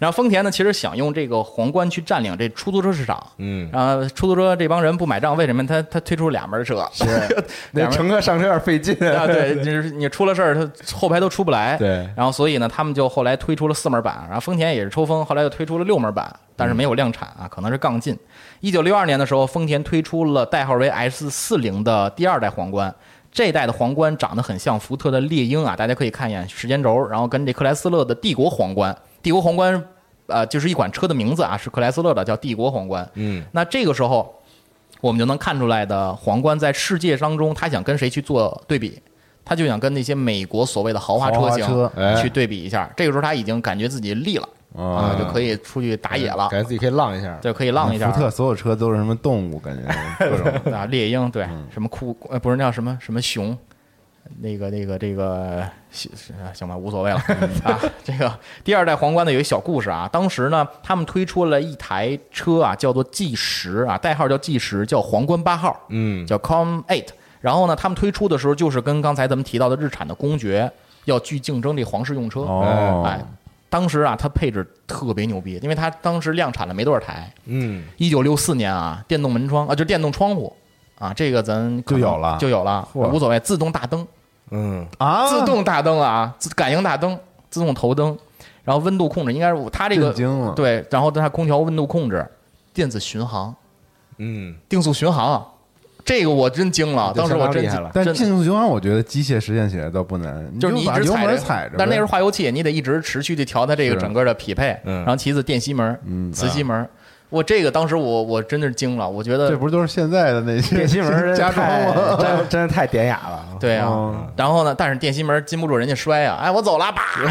Speaker 3: 然后丰田呢，其实想用这个皇冠去占领这出租车市场。
Speaker 1: 嗯，
Speaker 3: 然后出租车这帮人不买账，为什么？他他推出俩门车，是
Speaker 1: 那乘客上车有点费劲
Speaker 3: 啊，对，就是你出了事儿，他后排都出不来。
Speaker 1: 对
Speaker 3: 然后所以呢，他们就后来推出了四门版，然后丰田也是抽风，后来又推出了六门版，但是没有量产啊，可能是杠进。一九六二年的时候，丰田推出了代号为 S 四零的第二代皇冠。这一代的皇冠长得很像福特的猎鹰啊，大家可以看一眼时间轴，然后跟这克莱斯勒的帝国皇冠，帝国皇冠，呃，就是一款车的名字啊，是克莱斯勒的，叫帝国皇冠。
Speaker 1: 嗯，
Speaker 3: 那这个时候，我们就能看出来的皇冠在世界当中，他想跟谁去做对比？他就想跟那些美国所谓的豪华车型去对比一下。这个时候他已经感觉自己立了啊，就可以出去打野了，
Speaker 1: 感觉自己可以浪一下。
Speaker 3: 对可以浪一下
Speaker 2: 福。特所有车都是什么动物？感觉 各种
Speaker 3: 啊，猎鹰对，什么酷呃不是那叫什么什么熊，那个那个这个行行吧，无所谓了 啊。这个第二代皇冠呢有一小故事啊，当时呢他们推出了一台车啊，叫做 G 十啊，代号叫 G 十，叫皇冠八号，
Speaker 1: 嗯，
Speaker 3: 叫 Com Eight。然后呢，他们推出的时候就是跟刚才咱们提到的日产的公爵要去竞争这皇室用车，
Speaker 2: 哦
Speaker 3: 哎，当时啊，它配置特别牛逼，因为它当时量产了没多少台。
Speaker 1: 嗯，
Speaker 3: 一九六四年啊，电动门窗啊，就电动窗户啊，这个咱
Speaker 2: 就有了。
Speaker 3: 就有了，无所谓，自动大灯，
Speaker 1: 嗯，
Speaker 2: 啊，
Speaker 3: 自动大灯啊，自感应大灯，自动头灯，然后温度控制，应该是它这个对，然后它空调温度控制，电子巡航，
Speaker 1: 嗯，
Speaker 3: 定速巡航，这个我真惊了，当时我真
Speaker 1: 相当厉害了
Speaker 2: 但
Speaker 3: 真
Speaker 2: 竞速巡航，我觉得机械实现起来倒不难，
Speaker 3: 就是你一直踩着
Speaker 2: 门踩着，
Speaker 3: 但那是化油器，你得一直持续的调它这个整个的匹配。
Speaker 1: 嗯
Speaker 3: 然后其次电吸门、
Speaker 2: 嗯
Speaker 3: 磁吸门，我这个当时我我真的是惊了，我觉得
Speaker 2: 这不是都是现在的那些
Speaker 1: 电吸门儿
Speaker 2: 加装
Speaker 1: 太
Speaker 2: 吗？
Speaker 1: 真真的太典雅了。
Speaker 3: 对啊。
Speaker 2: 哦
Speaker 3: 然后呢，但是电吸门禁不住人家摔啊，哎，我走了，啪，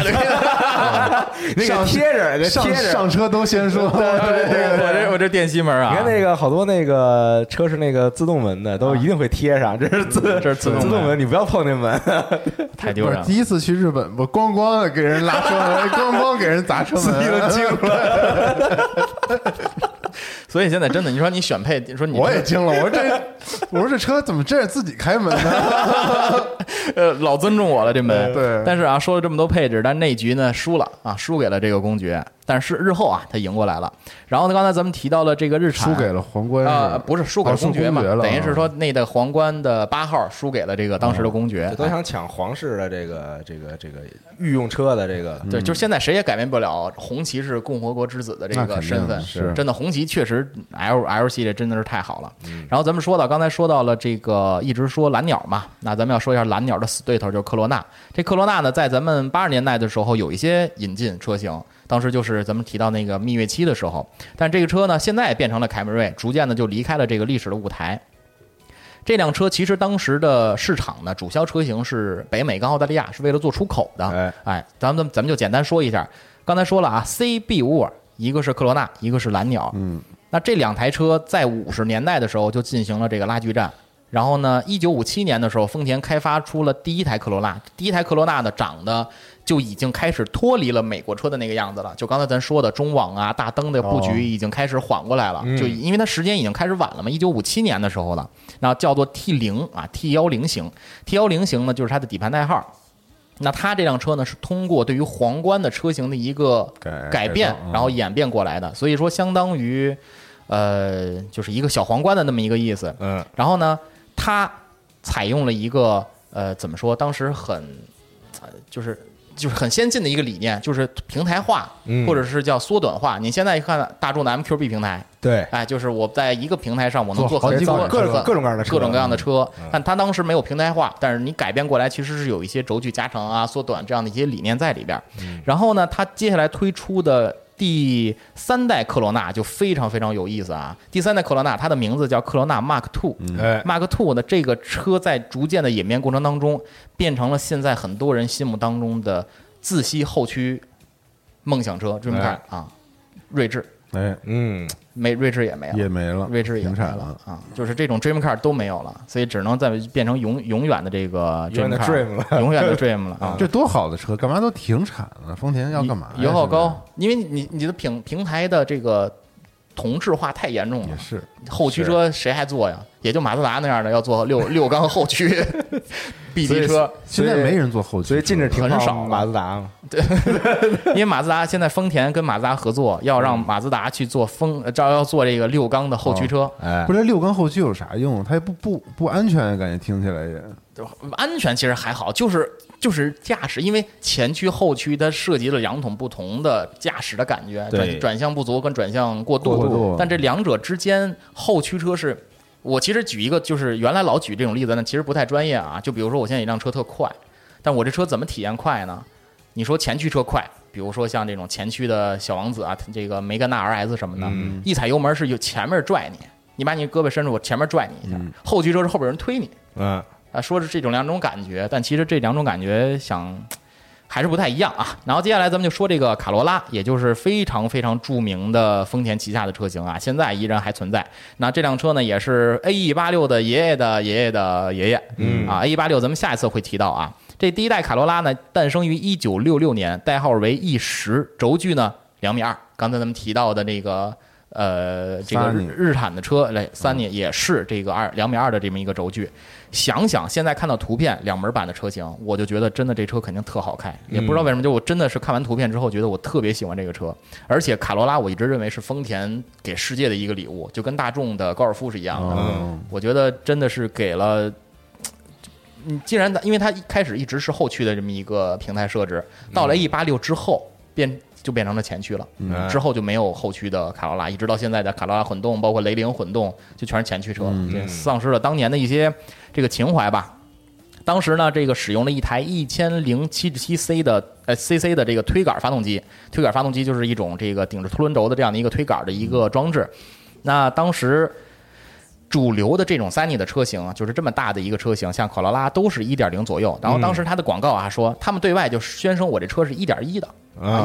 Speaker 1: 那个贴着，
Speaker 2: 上
Speaker 1: 贴着。
Speaker 2: 上车都先说，
Speaker 3: 对对对，我这我这电吸门啊，
Speaker 1: 你看那个好多那个车是那个自动门的，都一定会贴上，这是自
Speaker 3: 这是自动门
Speaker 1: 自动门，你不要碰那门。
Speaker 3: 太丢人了
Speaker 2: 第。一次去日本，我咣咣的给人拉车门，咣咣给人砸车门，
Speaker 1: 惊了。
Speaker 3: 所以现在真的，你说你选配，你说你
Speaker 2: 我也惊了，我说这，我说这车怎么这自己开门呢？
Speaker 3: 呃老尊重我了这门。
Speaker 2: 对
Speaker 3: 但是啊，说了这么多配置，但那局呢输了啊，输给了这个公爵。但是日后啊，他赢过来了。然后呢，刚才咱们提到了这个日产
Speaker 2: 输给了皇冠
Speaker 3: 啊、
Speaker 2: 是
Speaker 3: 不是输给了公爵嘛？等于是说那的皇冠的八号输给了这个当时的公爵。
Speaker 1: 都想抢皇室的这个这个这个御用车的这个，
Speaker 3: 对，就是现在谁也改变不了红旗是共和国之子的这个身份，
Speaker 2: 是
Speaker 3: 真的红旗确实 L L 系列真的是太好了。
Speaker 2: 嗯
Speaker 3: 然后咱们说到刚才说到了这个一直说蓝鸟嘛，那咱们要说一下蓝鸟的死对头就是科罗娜。这科罗娜呢，在咱们八十年代的时候有一些引进车型，当时就是咱们提到那个蜜月期的时候，但这个车呢现在变成了凯美瑞，逐渐的就离开了这个历史的舞台。这辆车其实当时的市场呢，主销车型是北美跟澳大利亚，是为了做出口的。
Speaker 1: 哎
Speaker 3: 哎，咱们咱们就简单说一下，刚才说了啊，CB 五二，一个是科罗娜，一个是蓝鸟。
Speaker 2: 嗯，
Speaker 3: 那这两台车在五十年代的时候就进行了这个拉锯战。然后呢，一九五七年的时候，丰田开发出了第一台科罗拉。第一台科罗拉呢，长得就已经开始脱离了美国车的那个样子了。就刚才咱说的中网啊、大灯的布
Speaker 2: 哦
Speaker 3: 局已经开始缓过来了。就因为它时间已经开始晚了嘛，一九五七年的时候了。然后叫做 T 零啊，T 幺零型，T 幺零型呢就是它的底盘代号。那它这辆车呢，是通过对于皇冠的车型的一个
Speaker 2: 改
Speaker 3: 改变然后演变过来的，所以说相当于，呃，就是一个小皇冠的那么一个意思。
Speaker 1: 嗯，
Speaker 3: 然后呢，它采用了一个呃，怎么说？当时很，呃，就是就是很先进的一个理念，就是平台化，
Speaker 1: 嗯
Speaker 3: 或者是叫缩短化。你现在一看大众的 MQB 平台，
Speaker 1: 对，
Speaker 3: 哎，就是我在一个平台上，我能
Speaker 2: 做
Speaker 3: 很多
Speaker 2: 款
Speaker 1: 各种各种各样的车
Speaker 3: 各种各样的车
Speaker 1: 嗯。
Speaker 3: 但它当时没有平台化，但是你改变过来，其实是有一些轴距加长啊、缩短这样的一些理念在里边。
Speaker 1: 嗯
Speaker 3: 然后呢，它接下来推出的第三代科罗娜就非常非常有意思啊！第三代科罗娜，它的名字叫科罗娜 Mark Two。
Speaker 1: 哎
Speaker 3: ，Mark Two 呢，这个车在逐渐的演变过程当中，变成了现在很多人心目当中的自吸后驱梦想车 dream car
Speaker 1: 哎
Speaker 3: 啊，锐志
Speaker 2: 哎，
Speaker 1: 嗯，
Speaker 3: 没锐志也没了，
Speaker 2: 也没了，
Speaker 3: 锐志也没
Speaker 2: 停产
Speaker 3: 了啊，就是这种 dream car 都没有了，所以只能再变成永永远的这个
Speaker 1: 永远的
Speaker 3: car
Speaker 1: dream 了
Speaker 3: 永远的 dream 了啊。
Speaker 2: 这多好的车，干嘛都停产了？丰田要干嘛？
Speaker 3: 油耗高，因为你你的平平台的这个同质化太严重了。
Speaker 2: 也，是，
Speaker 3: 后驱车谁还做呀？也就马自达那样的要做六六缸后驱 B 级车，
Speaker 2: 现在没人做后驱，
Speaker 1: 所以禁止停放
Speaker 3: 很少
Speaker 1: 马自达嘛，对。
Speaker 3: 因为马自达现在丰田跟马自达合作，要让马自达去做风，呃照要做这个六缸的后驱车，
Speaker 1: 哎。
Speaker 2: 不，是六缸后驱有啥用？它也不不不安全，感觉听起来也。
Speaker 3: 就安全其实还好，就是就是驾驶，因为前驱后驱它涉及了两种不同的驾驶的感觉，
Speaker 1: 对
Speaker 3: 转转向不足跟转向过度，
Speaker 2: 过度
Speaker 3: 但这两者之间，后驱车是。我其实举一个，就是原来老举这种例子呢，其实不太专业啊。就比如说我现在一辆车特快，但我这车怎么体验快呢？你说前驱车快，比如说像这种前驱的小王子啊，这个梅甘娜 RS 什么的，
Speaker 1: 嗯
Speaker 3: 一踩油门是有前面拽你，你把你胳膊伸出，我前面拽你一下；后驱车是后边有人推你，
Speaker 1: 嗯，
Speaker 3: 啊，说是这种两种感觉，但其实这两种感觉想还是不太一样啊。然后接下来咱们就说这个卡罗拉，也就是非常非常著名的丰田旗下的车型啊，现在依然还存在。那这辆车呢，也是 A E 八六的爷爷的爷爷的爷爷，嗯啊，A E 八六咱们下一次会提到啊。这第一代卡罗拉呢，诞生于一九六六年，代号为 E 十，轴距呢两米二。刚才咱们提到的那个呃，这个日日产的车，来三年也是这个二两米二的这么一个轴距。想想现在看到图片两门版的车型，我就觉得真的这车肯定特好开，也不知道为什么，就我真的是看完图片之后，觉得我特别喜欢这个车。而且卡罗拉我一直认为是丰田给世界的一个礼物，就跟大众的高尔夫是一样的。
Speaker 2: 嗯
Speaker 3: 我觉得真的是给了。你，既然它因为它一开始一直是后驱的这么一个平台设置，到了 E 八六之后变就变成了前驱了，
Speaker 1: 嗯。
Speaker 3: 之后就没有后驱的卡罗拉，一直到现在的卡罗拉混动，包括雷凌混动，就全是前驱车。了，这丧失了当年的一些这个情怀吧。当时呢，这个使用了一台一千零七十七 C 的呃 CC 的这个推杆发动机，推杆发动机就是一种这个顶着凸轮轴的这样的一个推杆的一个装置。那当时主流的这种 Sunny 的车型啊，就是这么大的一个车型，像卡罗拉都是一点零左右。然后当时它的广告啊说，他们对外就宣称我这车是一点一的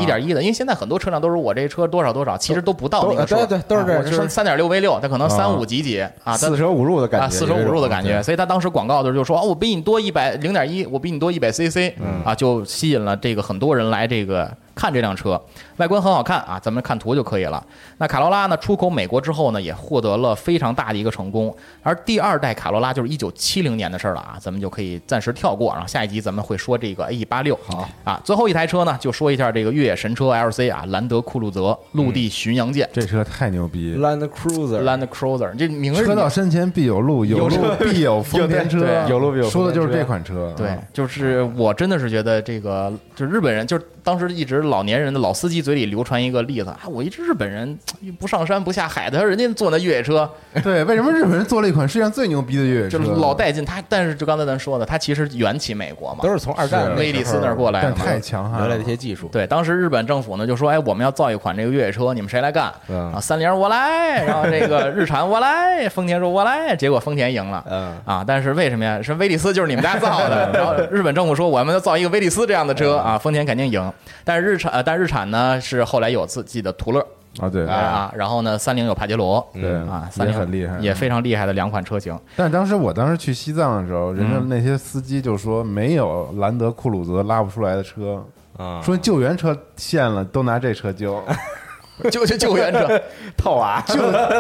Speaker 3: 一点一的。因为现在很多车辆都是我这车多少多少，其实都不到那个数，
Speaker 1: 对对都是这就是
Speaker 3: 三点六 V 六，它可能三
Speaker 2: 啊
Speaker 3: 五几几啊，
Speaker 1: 四舍五入的感觉，
Speaker 3: 啊，四舍五入的感觉，所以他当时广告的时候就说，哦，我比你多一百零点一，我比你多一百 CC，啊，就吸引了这个很多人来这个看这辆车，外观很好看啊，咱们看图就可以了。那卡罗拉呢，出口美国之后呢，也获得了非常大的一个成功，而第二代卡罗拉就是一九七零年的事儿了啊，咱们就可以暂时跳过，然后下一集咱们会说这个 A 八六。好啊，最后一台车呢，就说一下这个越野神车 LC 啊，兰德酷路泽陆地巡洋舰。
Speaker 2: 这车太牛逼。
Speaker 1: Land
Speaker 3: Cruiser，Land Cruiser，这名儿
Speaker 2: 车到山前必有路，有路必有丰田车，
Speaker 1: 有路必有
Speaker 2: 说的就是这款车。
Speaker 3: 对
Speaker 2: 啊，
Speaker 3: 就是我真的是觉得这个，就是日本人，就是当时一直老年人的老司机嘴里流传一个例子啊，我一直日本人 不上山不下海的，人家坐那越野车
Speaker 2: 对，为什么日本人做了一款世界上最牛逼的越野车？
Speaker 3: 就是老带劲。他但是就刚才咱说的，他其实缘起美国嘛
Speaker 1: 都，是从二战
Speaker 3: 威利斯那儿过来的嘛。
Speaker 2: 太强悍了
Speaker 1: 原来的一些技术，
Speaker 3: 对，当时日本政府呢就说，哎，我们要造一款这个越野车，你们谁来干？
Speaker 1: 嗯
Speaker 3: 啊，三菱我来，然后这个日产我来，丰田说我来，结果丰田赢了。
Speaker 1: 嗯，
Speaker 3: 啊，但是为什么呀？是威利斯就是你们家造的，然后日本政府说我们要造一个威利斯这样的车啊，丰田肯定赢。但是日产，呃，但日产呢是后来有自己的途乐。
Speaker 2: 啊！对，
Speaker 3: 啊，然后呢三菱有帕杰罗。
Speaker 2: 对
Speaker 3: 啊，三菱
Speaker 2: 也很厉害，
Speaker 3: 也非常厉害的两款车型。
Speaker 2: 但当时我当时去西藏的时候，人家那些司机就说没有兰德酷路泽拉不出来的车，
Speaker 1: 啊，
Speaker 2: 说救援车陷了都拿这车救，
Speaker 3: 救救救援车，
Speaker 1: 套娃。
Speaker 2: 救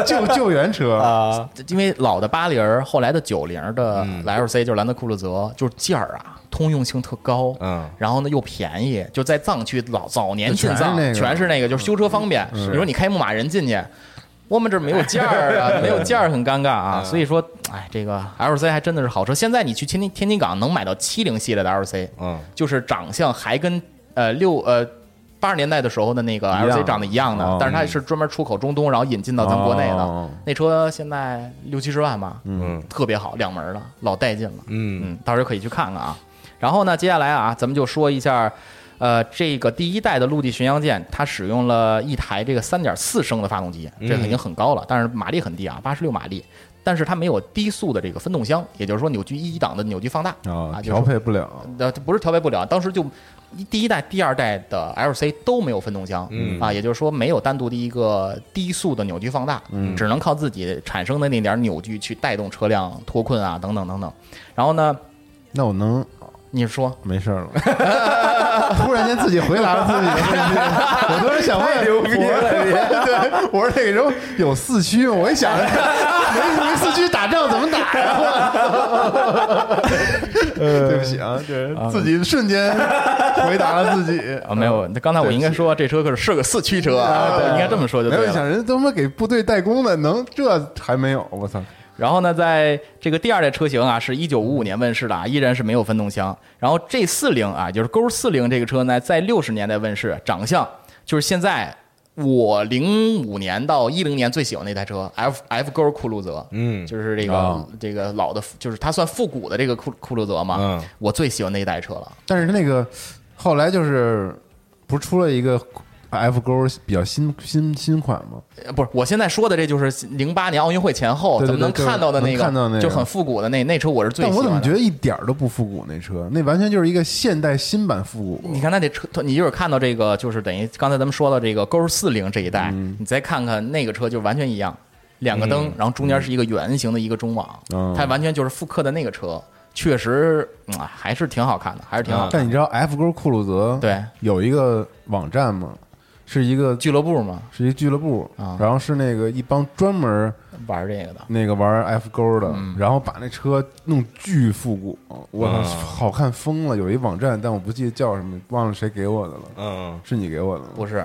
Speaker 2: 救救援车。
Speaker 1: 啊，
Speaker 3: 因为老的八零儿，后来的九零的
Speaker 1: 嗯。
Speaker 3: LC 就是兰德酷路泽，就是件儿啊，通用性特高，
Speaker 1: 嗯
Speaker 3: 然后呢又便宜，就在藏区老早年进藏
Speaker 2: 全是那个
Speaker 3: 全是那个，就是修车方便。你说你开牧马人进去。我们这没有件儿啊，没有件儿很尴尬啊，所以说，哎，这个 LC 还真的是好车。现在你去天津天津港能买到七零系列的 LC，
Speaker 1: 嗯
Speaker 3: 就是长相还跟呃六呃八十年代的时候的那个 LC 长得一样的，
Speaker 2: 哦
Speaker 3: 但是它是专门出口中东，然后引进到咱国内的。
Speaker 2: 哦
Speaker 3: 那车现在六七十万吧，
Speaker 1: 嗯
Speaker 3: 特别好，两门的，老带劲了。
Speaker 1: 嗯
Speaker 3: 嗯，到时候可以去看看啊。然后呢，接下来啊，咱们就说一下，呃，这个第一代的陆地巡洋舰，它使用了一台这个三点四升的发动机，这已经很高了，但是马力很低啊，八十六马力。但是它没有低速的这个分动箱，也就是说扭矩一档的扭矩放大
Speaker 2: 啊，调配不了，
Speaker 3: 呃，不是调配不了，当时就第一代、第二代的 LC 都没有分动箱，
Speaker 1: 嗯
Speaker 3: 啊，也就是说没有单独的一个低速的扭矩放大，
Speaker 2: 嗯
Speaker 3: 只能靠自己产生的那点扭矩去带动车辆脱困啊，等等等等。然后呢，
Speaker 2: 那我能
Speaker 3: 你说
Speaker 2: 没事儿了。突然间自己回答了自己的问题，我突然想问，牛逼了你！对，我说那个时候有四驱吗？我一想，没没四驱打仗怎么打呀？我！对不起啊，这自己瞬间回答了自己
Speaker 3: 啊，没有，那刚才我应该说这车可是是个四驱车啊，对，应该这么说就对了。
Speaker 2: 没有想人他妈给部队代工的，能这还没有？我操！
Speaker 3: 然后呢，在这个第二代车型啊，是一九五五年问世的啊，依然是没有分动箱。然后 G 四零啊，就是勾四零这个车呢，在六十年代问世，长相就是现在我零五年到一零年最喜欢那台车 F F 勾酷路泽，
Speaker 1: 嗯
Speaker 3: 就是这个、
Speaker 2: 啊
Speaker 3: 这个老的，就是它算复古的这个酷酷路泽嘛，
Speaker 1: 嗯
Speaker 3: 我最喜欢那一代车了。
Speaker 2: 但是那个后来就是不是出了一个 F 勾比较新新新款吗？
Speaker 3: 呃不是，我现在说的这就是零八年奥运会前后咱们能看到的那个，
Speaker 2: 看到那个
Speaker 3: 就很复古的那那车，我是最喜欢的。
Speaker 2: 但我怎么觉得一点儿都不复古？那车那完全就是一个现代新版复古。
Speaker 3: 你看它那车，你一会儿看到这个，就是等于刚才咱们说到这个勾四零这一代，
Speaker 2: 嗯
Speaker 3: 你再看看那个车就完全一样，两个灯，然后中间是一个圆形的一个中网，
Speaker 2: 嗯
Speaker 3: 它完全就是复刻的那个车，确实、还是挺好看的，还是挺好看的。
Speaker 2: 但你知道 F 勾酷路泽
Speaker 3: 对
Speaker 2: 有一个网站吗？是一个
Speaker 3: 俱乐部嘛，
Speaker 2: 是一俱乐部
Speaker 3: 啊。
Speaker 2: 然后是那个一帮专门
Speaker 3: 玩这个的。
Speaker 2: 那个玩 F 勾的，
Speaker 3: 嗯
Speaker 2: 然后把那车弄巨复古，我好看疯了！有一网站，但我不记得叫什么，忘了谁给我的了，
Speaker 1: 嗯，
Speaker 2: 是你给我的吗？
Speaker 3: 不是，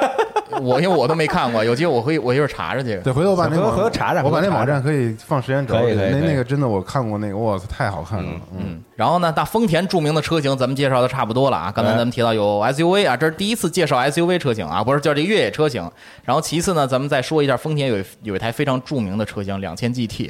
Speaker 3: 我因为我都没看过，有机会我会我一会儿查查去。
Speaker 2: 对，回头我把那
Speaker 1: 回头回头查查
Speaker 2: 我把那网站可以放时间轴里，那那个真的我看过那个，哇塞，太好看了，嗯，
Speaker 3: 嗯，然后呢，那丰田著名的车型咱们介绍的差不多了啊。刚才咱们提到有 SUV 啊，这是第一次介绍 SUV 车型啊，不是叫这个越野车型。然后其次呢，咱们再说一下丰田有有一台非常著名的车型两千 GT，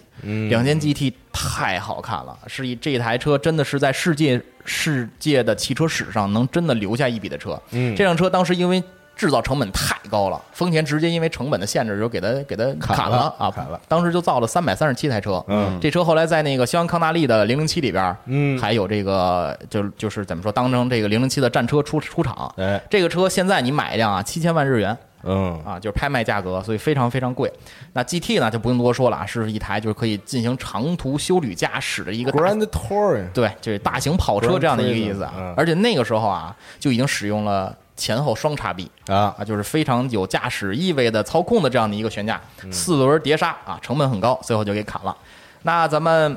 Speaker 3: 两千 GT 太好看了，是一这台车真的是在世界世界的汽车史上能真的留下一笔的车。
Speaker 1: 嗯。
Speaker 3: 这辆车当时因为制造成本太高了，丰田直接因为成本的限制就给它给它砍了啊，
Speaker 1: 砍了。
Speaker 3: 当时就造了三百三十七台车，
Speaker 1: 嗯。
Speaker 3: 这车后来在那个肖恩康纳利的零零七里边，
Speaker 1: 嗯。
Speaker 3: 还有这个就就是怎么说，当成这个零零七的战车出出厂。
Speaker 1: 哎，
Speaker 3: 这个车现在你买一辆啊，七千万日元
Speaker 1: 嗯
Speaker 3: 啊，就是拍卖价格，所以非常非常贵。那 GT 呢就不用多说了啊，是一台就是可以进行长途休旅驾驶的一个
Speaker 1: ，Grand Touring，
Speaker 3: 对，就是大型跑车这样的一个意思啊。
Speaker 1: 嗯
Speaker 3: 而且那个时候啊，就已经使用了前后双叉臂
Speaker 1: 啊
Speaker 3: 啊，就是非常有驾驶意味的操控的这样的一个悬架，
Speaker 1: 嗯
Speaker 3: 四轮碟刹啊，成本很高，最后就给砍了。那咱们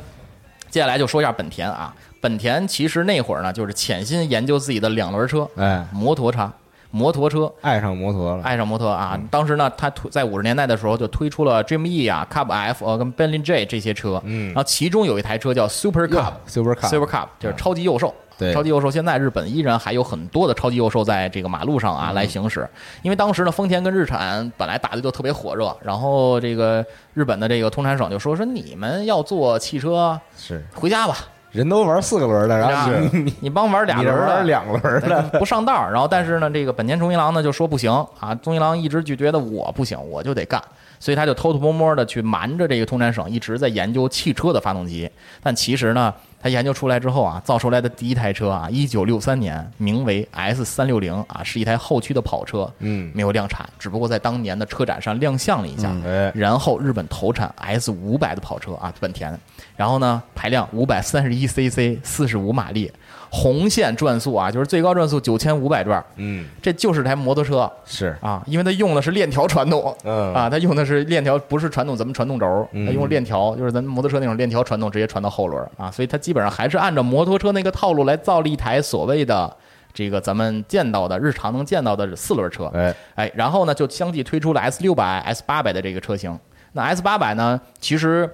Speaker 3: 接下来就说一下本田啊，本田其实那会儿呢，就是潜心研究自己的两轮车，
Speaker 1: 哎，
Speaker 3: 摩托车。摩托车。
Speaker 1: 爱上摩托了，
Speaker 3: 爱上摩托啊！当时呢，他推在五十年代的时候就推出了 Dream E 啊、Cub F 呃跟 Bentley J 这些车，
Speaker 1: 嗯。
Speaker 3: 然后其中有一台车叫 Super Cup，Super
Speaker 1: Cup，Super Cup
Speaker 3: 就是超级幼兽。
Speaker 1: 对。
Speaker 3: 超级幼兽现在日本依然还有很多的超级幼兽在这个马路上啊来行驶，因为当时呢丰田跟日产本来打的就特别火热，然后这个日本的这个通产省就说说你们要做汽车
Speaker 1: 是。
Speaker 3: 回家吧，
Speaker 1: 人都玩四个轮的，然后
Speaker 3: 是
Speaker 1: 你你
Speaker 3: 你帮玩俩轮的
Speaker 1: 玩两轮的，
Speaker 3: 不上道儿。然后但是呢，这个本田忠一郎呢就说不行啊，忠一郎一直就觉得我不行，我就得干，所以他就偷偷摸摸的去瞒着这个通产省，一直在研究汽车的发动机。但其实呢，他研究出来之后啊，造出来的第一台车啊，一九六三年名为 S 三六零啊，是一台后驱的跑车，
Speaker 1: 嗯
Speaker 3: 没有量产，只不过在当年的车展上亮相了一下。
Speaker 1: 哎，
Speaker 3: 然后日本投产 S 五百的跑车啊，本田，然后呢排量五百三十一 cc，四十五马力，红线转速啊，就是最高转速九千五百转，
Speaker 1: 嗯
Speaker 3: 这就是台摩托车
Speaker 1: 是，
Speaker 3: 啊，因为它用的是链条传动。
Speaker 1: 嗯
Speaker 3: 啊，它用的是链条，不是传动咱们传动轴，
Speaker 1: 嗯
Speaker 3: 它用链条，就是咱摩托车那种链条传动，直接传到后轮啊，所以它基本上还是按照摩托车那个套路来造了一台所谓的这个咱们见到的日常能见到的四轮车。
Speaker 1: 哎，
Speaker 3: 哎，然后呢，就相继推出了 S 六百、S 八百的这个车型。那 S 八百呢，其实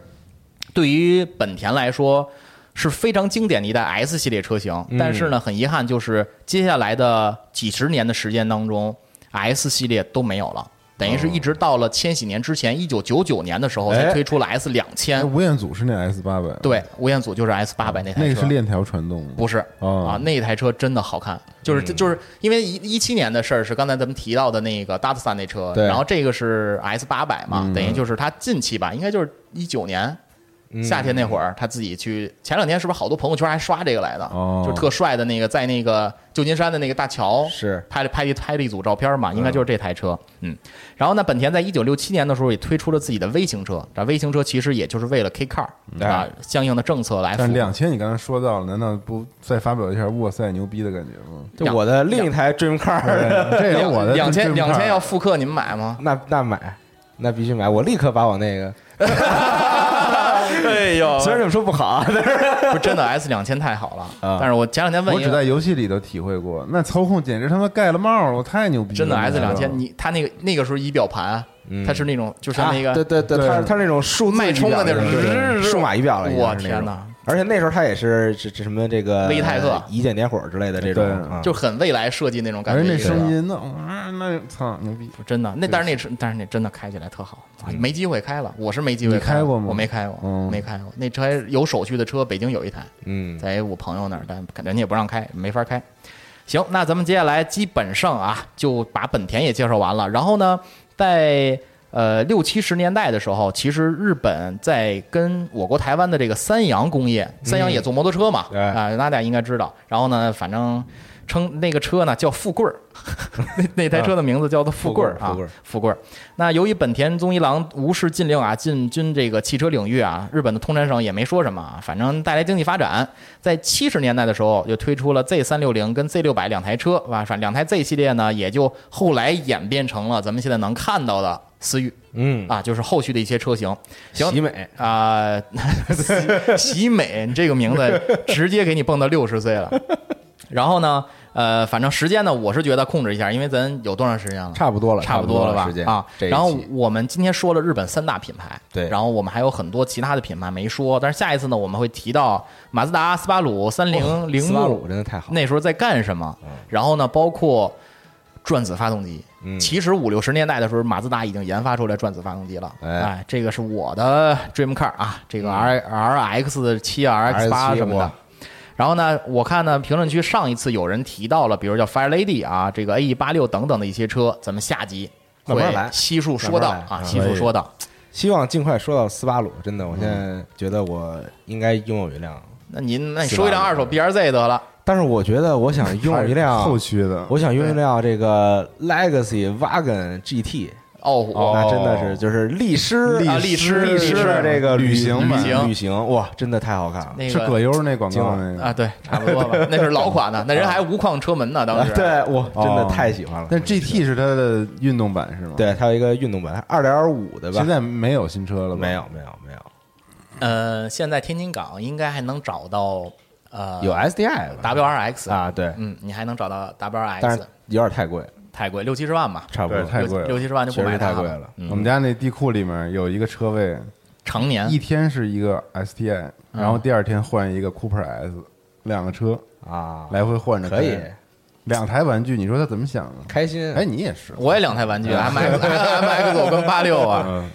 Speaker 3: 对于本田来说是非常经典的一代 S 系列车型，但是呢，很遗憾就是接下来的几十年的时间当中，S 系列都没有了。等于是一直到了千禧年之前，一九九九年的时候才
Speaker 1: 哎
Speaker 3: 推出了 S 两
Speaker 2: 哎
Speaker 3: 千。
Speaker 2: 吴彦祖是那 S 八百，，
Speaker 3: 对，吴彦祖就是 S 八百那台车，
Speaker 2: 那个是链条传动吗？
Speaker 3: 不是。
Speaker 2: 哦。
Speaker 3: 啊，那台车真的好看，就是就是因为一一七年的事儿是刚才咱们提到的那个 Datsun 那车，然后这个是 S 八百嘛，
Speaker 2: 嗯。
Speaker 3: 等于就是它近期吧，应该就是一九年。
Speaker 1: 嗯
Speaker 3: 夏天那会儿，他自己去，前两天是不是好多朋友圈还刷这个来的？
Speaker 2: 哦
Speaker 3: 就特帅的那个，在那个旧金山的那个大桥，
Speaker 1: 是
Speaker 3: 拍了拍了拍了一组照片嘛，应该就是这台车。嗯，然后呢，本田在一九六七年的时候也推出了自己的微型车，这微型车其实也就是为了 K Car 啊相应的政策来。
Speaker 2: 但两千你刚才说到了，难道不再发表一下哇塞牛逼的感觉吗？
Speaker 1: 就我的另一台 Dream Car，
Speaker 2: 这也是我的
Speaker 3: 两千两千要复刻，你们买吗？
Speaker 1: 那那买，那必须买，我立刻把我那个，
Speaker 3: 哎呦
Speaker 1: 虽然这么说不好啊，但是
Speaker 3: 不真的 S 两千太好了，
Speaker 1: 啊。
Speaker 3: 但是我前两天问
Speaker 2: 我只在
Speaker 3: 个，
Speaker 2: 游戏里头体会过，那操控简直他妈盖了帽了，我太牛逼了！
Speaker 3: 真的 S 两千，
Speaker 2: 你
Speaker 3: 你它那个那个时候仪表盘，
Speaker 1: 嗯。
Speaker 3: 它是那种就是那个
Speaker 1: 啊对对对，
Speaker 2: 对
Speaker 1: 它它那种数字
Speaker 3: 脉冲的那种
Speaker 1: 仪表对对对数码仪表了，已经
Speaker 3: 我
Speaker 1: 是那种。
Speaker 3: 天哪！
Speaker 1: 而且那时候它也是这这什么这个
Speaker 3: 微泰克
Speaker 1: 一键点火之类的这种，啊
Speaker 3: 就很未来设计那种感觉。
Speaker 2: 那声音呢，啊，那操牛逼！
Speaker 3: 真的，那但是那车，但是那真的开起来特好，啊没机会开了。我是没机会
Speaker 2: 你开过吗
Speaker 3: 我没开过，
Speaker 2: 嗯
Speaker 3: 没开过。那车有手续的车，北京有一台，
Speaker 1: 嗯，
Speaker 3: 在我朋友那儿，但人家也不让开，没法开。行，那咱们接下来基本上啊，就把本田也介绍完了。然后呢，在呃六七十年代的时候，其实日本在跟我国台湾的这个三洋工业，三洋也做摩托车嘛，
Speaker 1: 对
Speaker 3: 啊，大家应该知道。然后呢，反正称那个车呢叫富贵儿，那那台车的名字叫做富贵儿啊
Speaker 1: 富贵儿。
Speaker 3: 那由于本田宗一郎无视禁令啊，进军这个汽车领域啊，日本的通产省也没说什么啊，反正带来经济发展。在七十年代的时候，就推出了 Z 三六零跟 Z 六百两台车，是吧反？两台 Z 系列呢，也就后来演变成了咱们现在能看到的思域
Speaker 1: 嗯，
Speaker 3: 啊，就是后续的一些车型。行
Speaker 1: 喜美
Speaker 3: 啊，喜喜美，你这个名字直接给你蹦到六十岁了。然后呢，呃，反正时间呢，我是觉得控制一下，因为咱有多长时间了？
Speaker 1: 差不多了，
Speaker 3: 差不多了吧
Speaker 1: 时间？
Speaker 3: 啊，然后我们今天说了日本三大品牌，
Speaker 1: 对
Speaker 3: 然后我们还有很多其他的品牌没说，但是下一次呢，我们会提到马自达、斯巴鲁、三菱、铃
Speaker 1: 斯巴鲁
Speaker 3: 木
Speaker 1: 真的太好，
Speaker 3: 那时候在干什么，然后呢，包括转子发动机。
Speaker 1: 嗯
Speaker 3: 其实五六十年代的时候，马自达已经研发出来转子发动机了。
Speaker 1: 哎
Speaker 3: 哎，这个是我的 dream car 啊，这个 R R X 七、R X 八什么的
Speaker 1: 哇。
Speaker 3: 然后呢，我看呢，评论区上一次有人提到了，比如叫 Fire Lady 啊，这个 A E 八六等等的一些车，咱们下集会
Speaker 1: 慢慢来
Speaker 3: 悉数说到啊，悉数说到。
Speaker 1: 希望尽快说到斯巴鲁。真的，我现在觉得我应该拥有一辆，
Speaker 3: 那您那你说一辆二手 B R Z 得了，
Speaker 1: 但是我觉得我想拥有一辆
Speaker 2: 后驱的，
Speaker 1: 我想拥有一辆这个 Legacy Wagon
Speaker 3: 哦，
Speaker 1: 那真的是就是力狮
Speaker 3: 啊力狮
Speaker 1: 力狮的这个
Speaker 2: 旅行版
Speaker 1: 旅行旅行，哇，真的太好看了。
Speaker 3: 那个
Speaker 2: 是葛优那广告那个
Speaker 3: 啊，对，差不多吧，那是老款的，那人还无框车门呢，当时。
Speaker 1: 对，哇，真的
Speaker 2: 哦
Speaker 1: 太喜欢了。
Speaker 2: 那 GT 是它的运动版是吗？，
Speaker 1: 对，它有一个运动版，二点五的吧？
Speaker 2: 现在没有新车了吧？
Speaker 1: 没有，没有，没有，
Speaker 3: 呃，现在天津港应该还能找到呃
Speaker 1: 有 SDI 吧
Speaker 3: WRX，
Speaker 1: 啊，对，
Speaker 3: 嗯，你还能找到 WRX，
Speaker 1: 是有点太贵，
Speaker 3: 太贵，六七十万吧，
Speaker 1: 差不多，
Speaker 2: 太贵了。
Speaker 3: 六七十万就不
Speaker 1: 太贵了。
Speaker 3: 嗯。
Speaker 2: 我们家那地库里面有一个车位，
Speaker 3: 常年。
Speaker 2: 一天是一个 STI，
Speaker 3: 嗯。
Speaker 2: 然后第二天换一个 Cooper S，两个车
Speaker 1: 啊，
Speaker 2: 来回换着，
Speaker 1: 可以。
Speaker 2: 两台玩具，你说他怎么想的？
Speaker 1: 开心。
Speaker 2: 哎，你也是，
Speaker 3: 我也两台玩具，M X M X 跟八六啊，
Speaker 2: 嗯，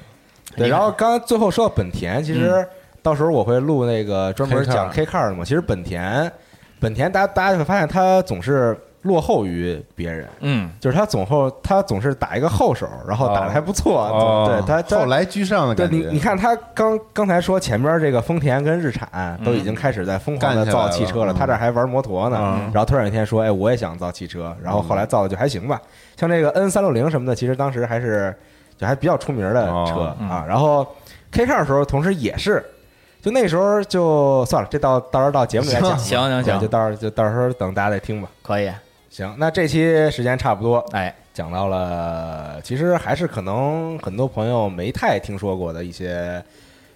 Speaker 1: 对，然后刚刚最后说到本田，其实到时候我会录那个专门讲 K car 的嘛。其实本田，本田大家大家会发现它总是落后于别人，
Speaker 3: 嗯，
Speaker 1: 就是他总后他总是打一个后手，然后打的还不错，
Speaker 2: 哦，
Speaker 1: 对它它
Speaker 2: 后来居上的
Speaker 1: 对
Speaker 2: 感觉。
Speaker 1: 你，你看他刚刚才说前边这个丰田跟日产都已经开始在疯狂的造汽车了，
Speaker 2: 了嗯
Speaker 1: 他这还玩摩托呢。
Speaker 2: 嗯
Speaker 1: 然后突然有一天说，哎，我也想造汽车，然后后来造的就还行吧。像这个 N 三六零什么的，其实当时还是就还比较出名的车
Speaker 2: 哦
Speaker 1: 啊。然后 K car 的时候，同时也是。就那时候就算了，这到到时候到节目里来讲，
Speaker 3: 行行行
Speaker 1: 就到时候就到时候等大家再听吧。
Speaker 3: 可以，
Speaker 1: 行，那这期时间差不多，
Speaker 3: 哎，
Speaker 1: 讲到了，其实还是可能很多朋友没太听说过的一些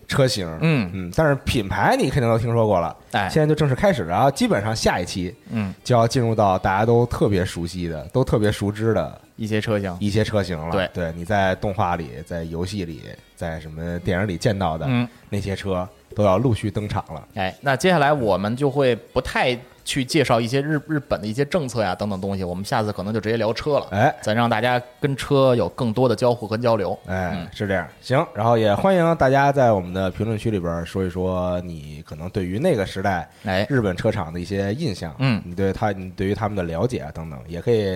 Speaker 1: 车型，
Speaker 3: 嗯
Speaker 1: 嗯，但是品牌你肯定都听说过了。
Speaker 3: 哎，
Speaker 1: 现在就正式开始了，然后基本上下一期
Speaker 3: 嗯，
Speaker 1: 就要进入到大家都特别熟悉的、都特别熟知的
Speaker 3: 一些车型，
Speaker 1: 一些车型了。
Speaker 3: 对
Speaker 1: 对，你在动画里、在游戏里、在什么电影里见到的
Speaker 3: 嗯，
Speaker 1: 那些车，都要陆续登场了。
Speaker 3: 哎，那接下来我们就会不太去介绍一些日日本的一些政策呀等等东西，我们下次可能就直接聊车了，
Speaker 1: 哎。
Speaker 3: 咱让大家跟车有更多的交互和交流。
Speaker 1: 哎
Speaker 3: 嗯，
Speaker 1: 是这样，行，然后也欢迎大家在我们的评论区里边说一说你可能对于那个时代
Speaker 3: 哎，
Speaker 1: 日本车厂的一些印象，
Speaker 3: 嗯。
Speaker 1: 你对他，你对于他们的了解啊等等，也可以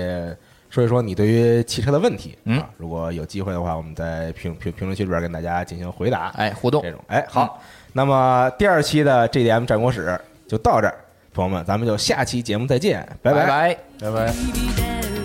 Speaker 1: 说一说你对于汽车的问题
Speaker 3: 嗯。
Speaker 1: 啊。如果有机会的话，我们在评评评论区里边跟大家进行回答，
Speaker 3: 哎，互动。
Speaker 1: 这，种，哎，好，那么第二期的 GDM 战国史就到这儿，朋友们，咱们就下期节目再见，拜
Speaker 3: 拜拜。
Speaker 2: 拜拜。
Speaker 4: 「君で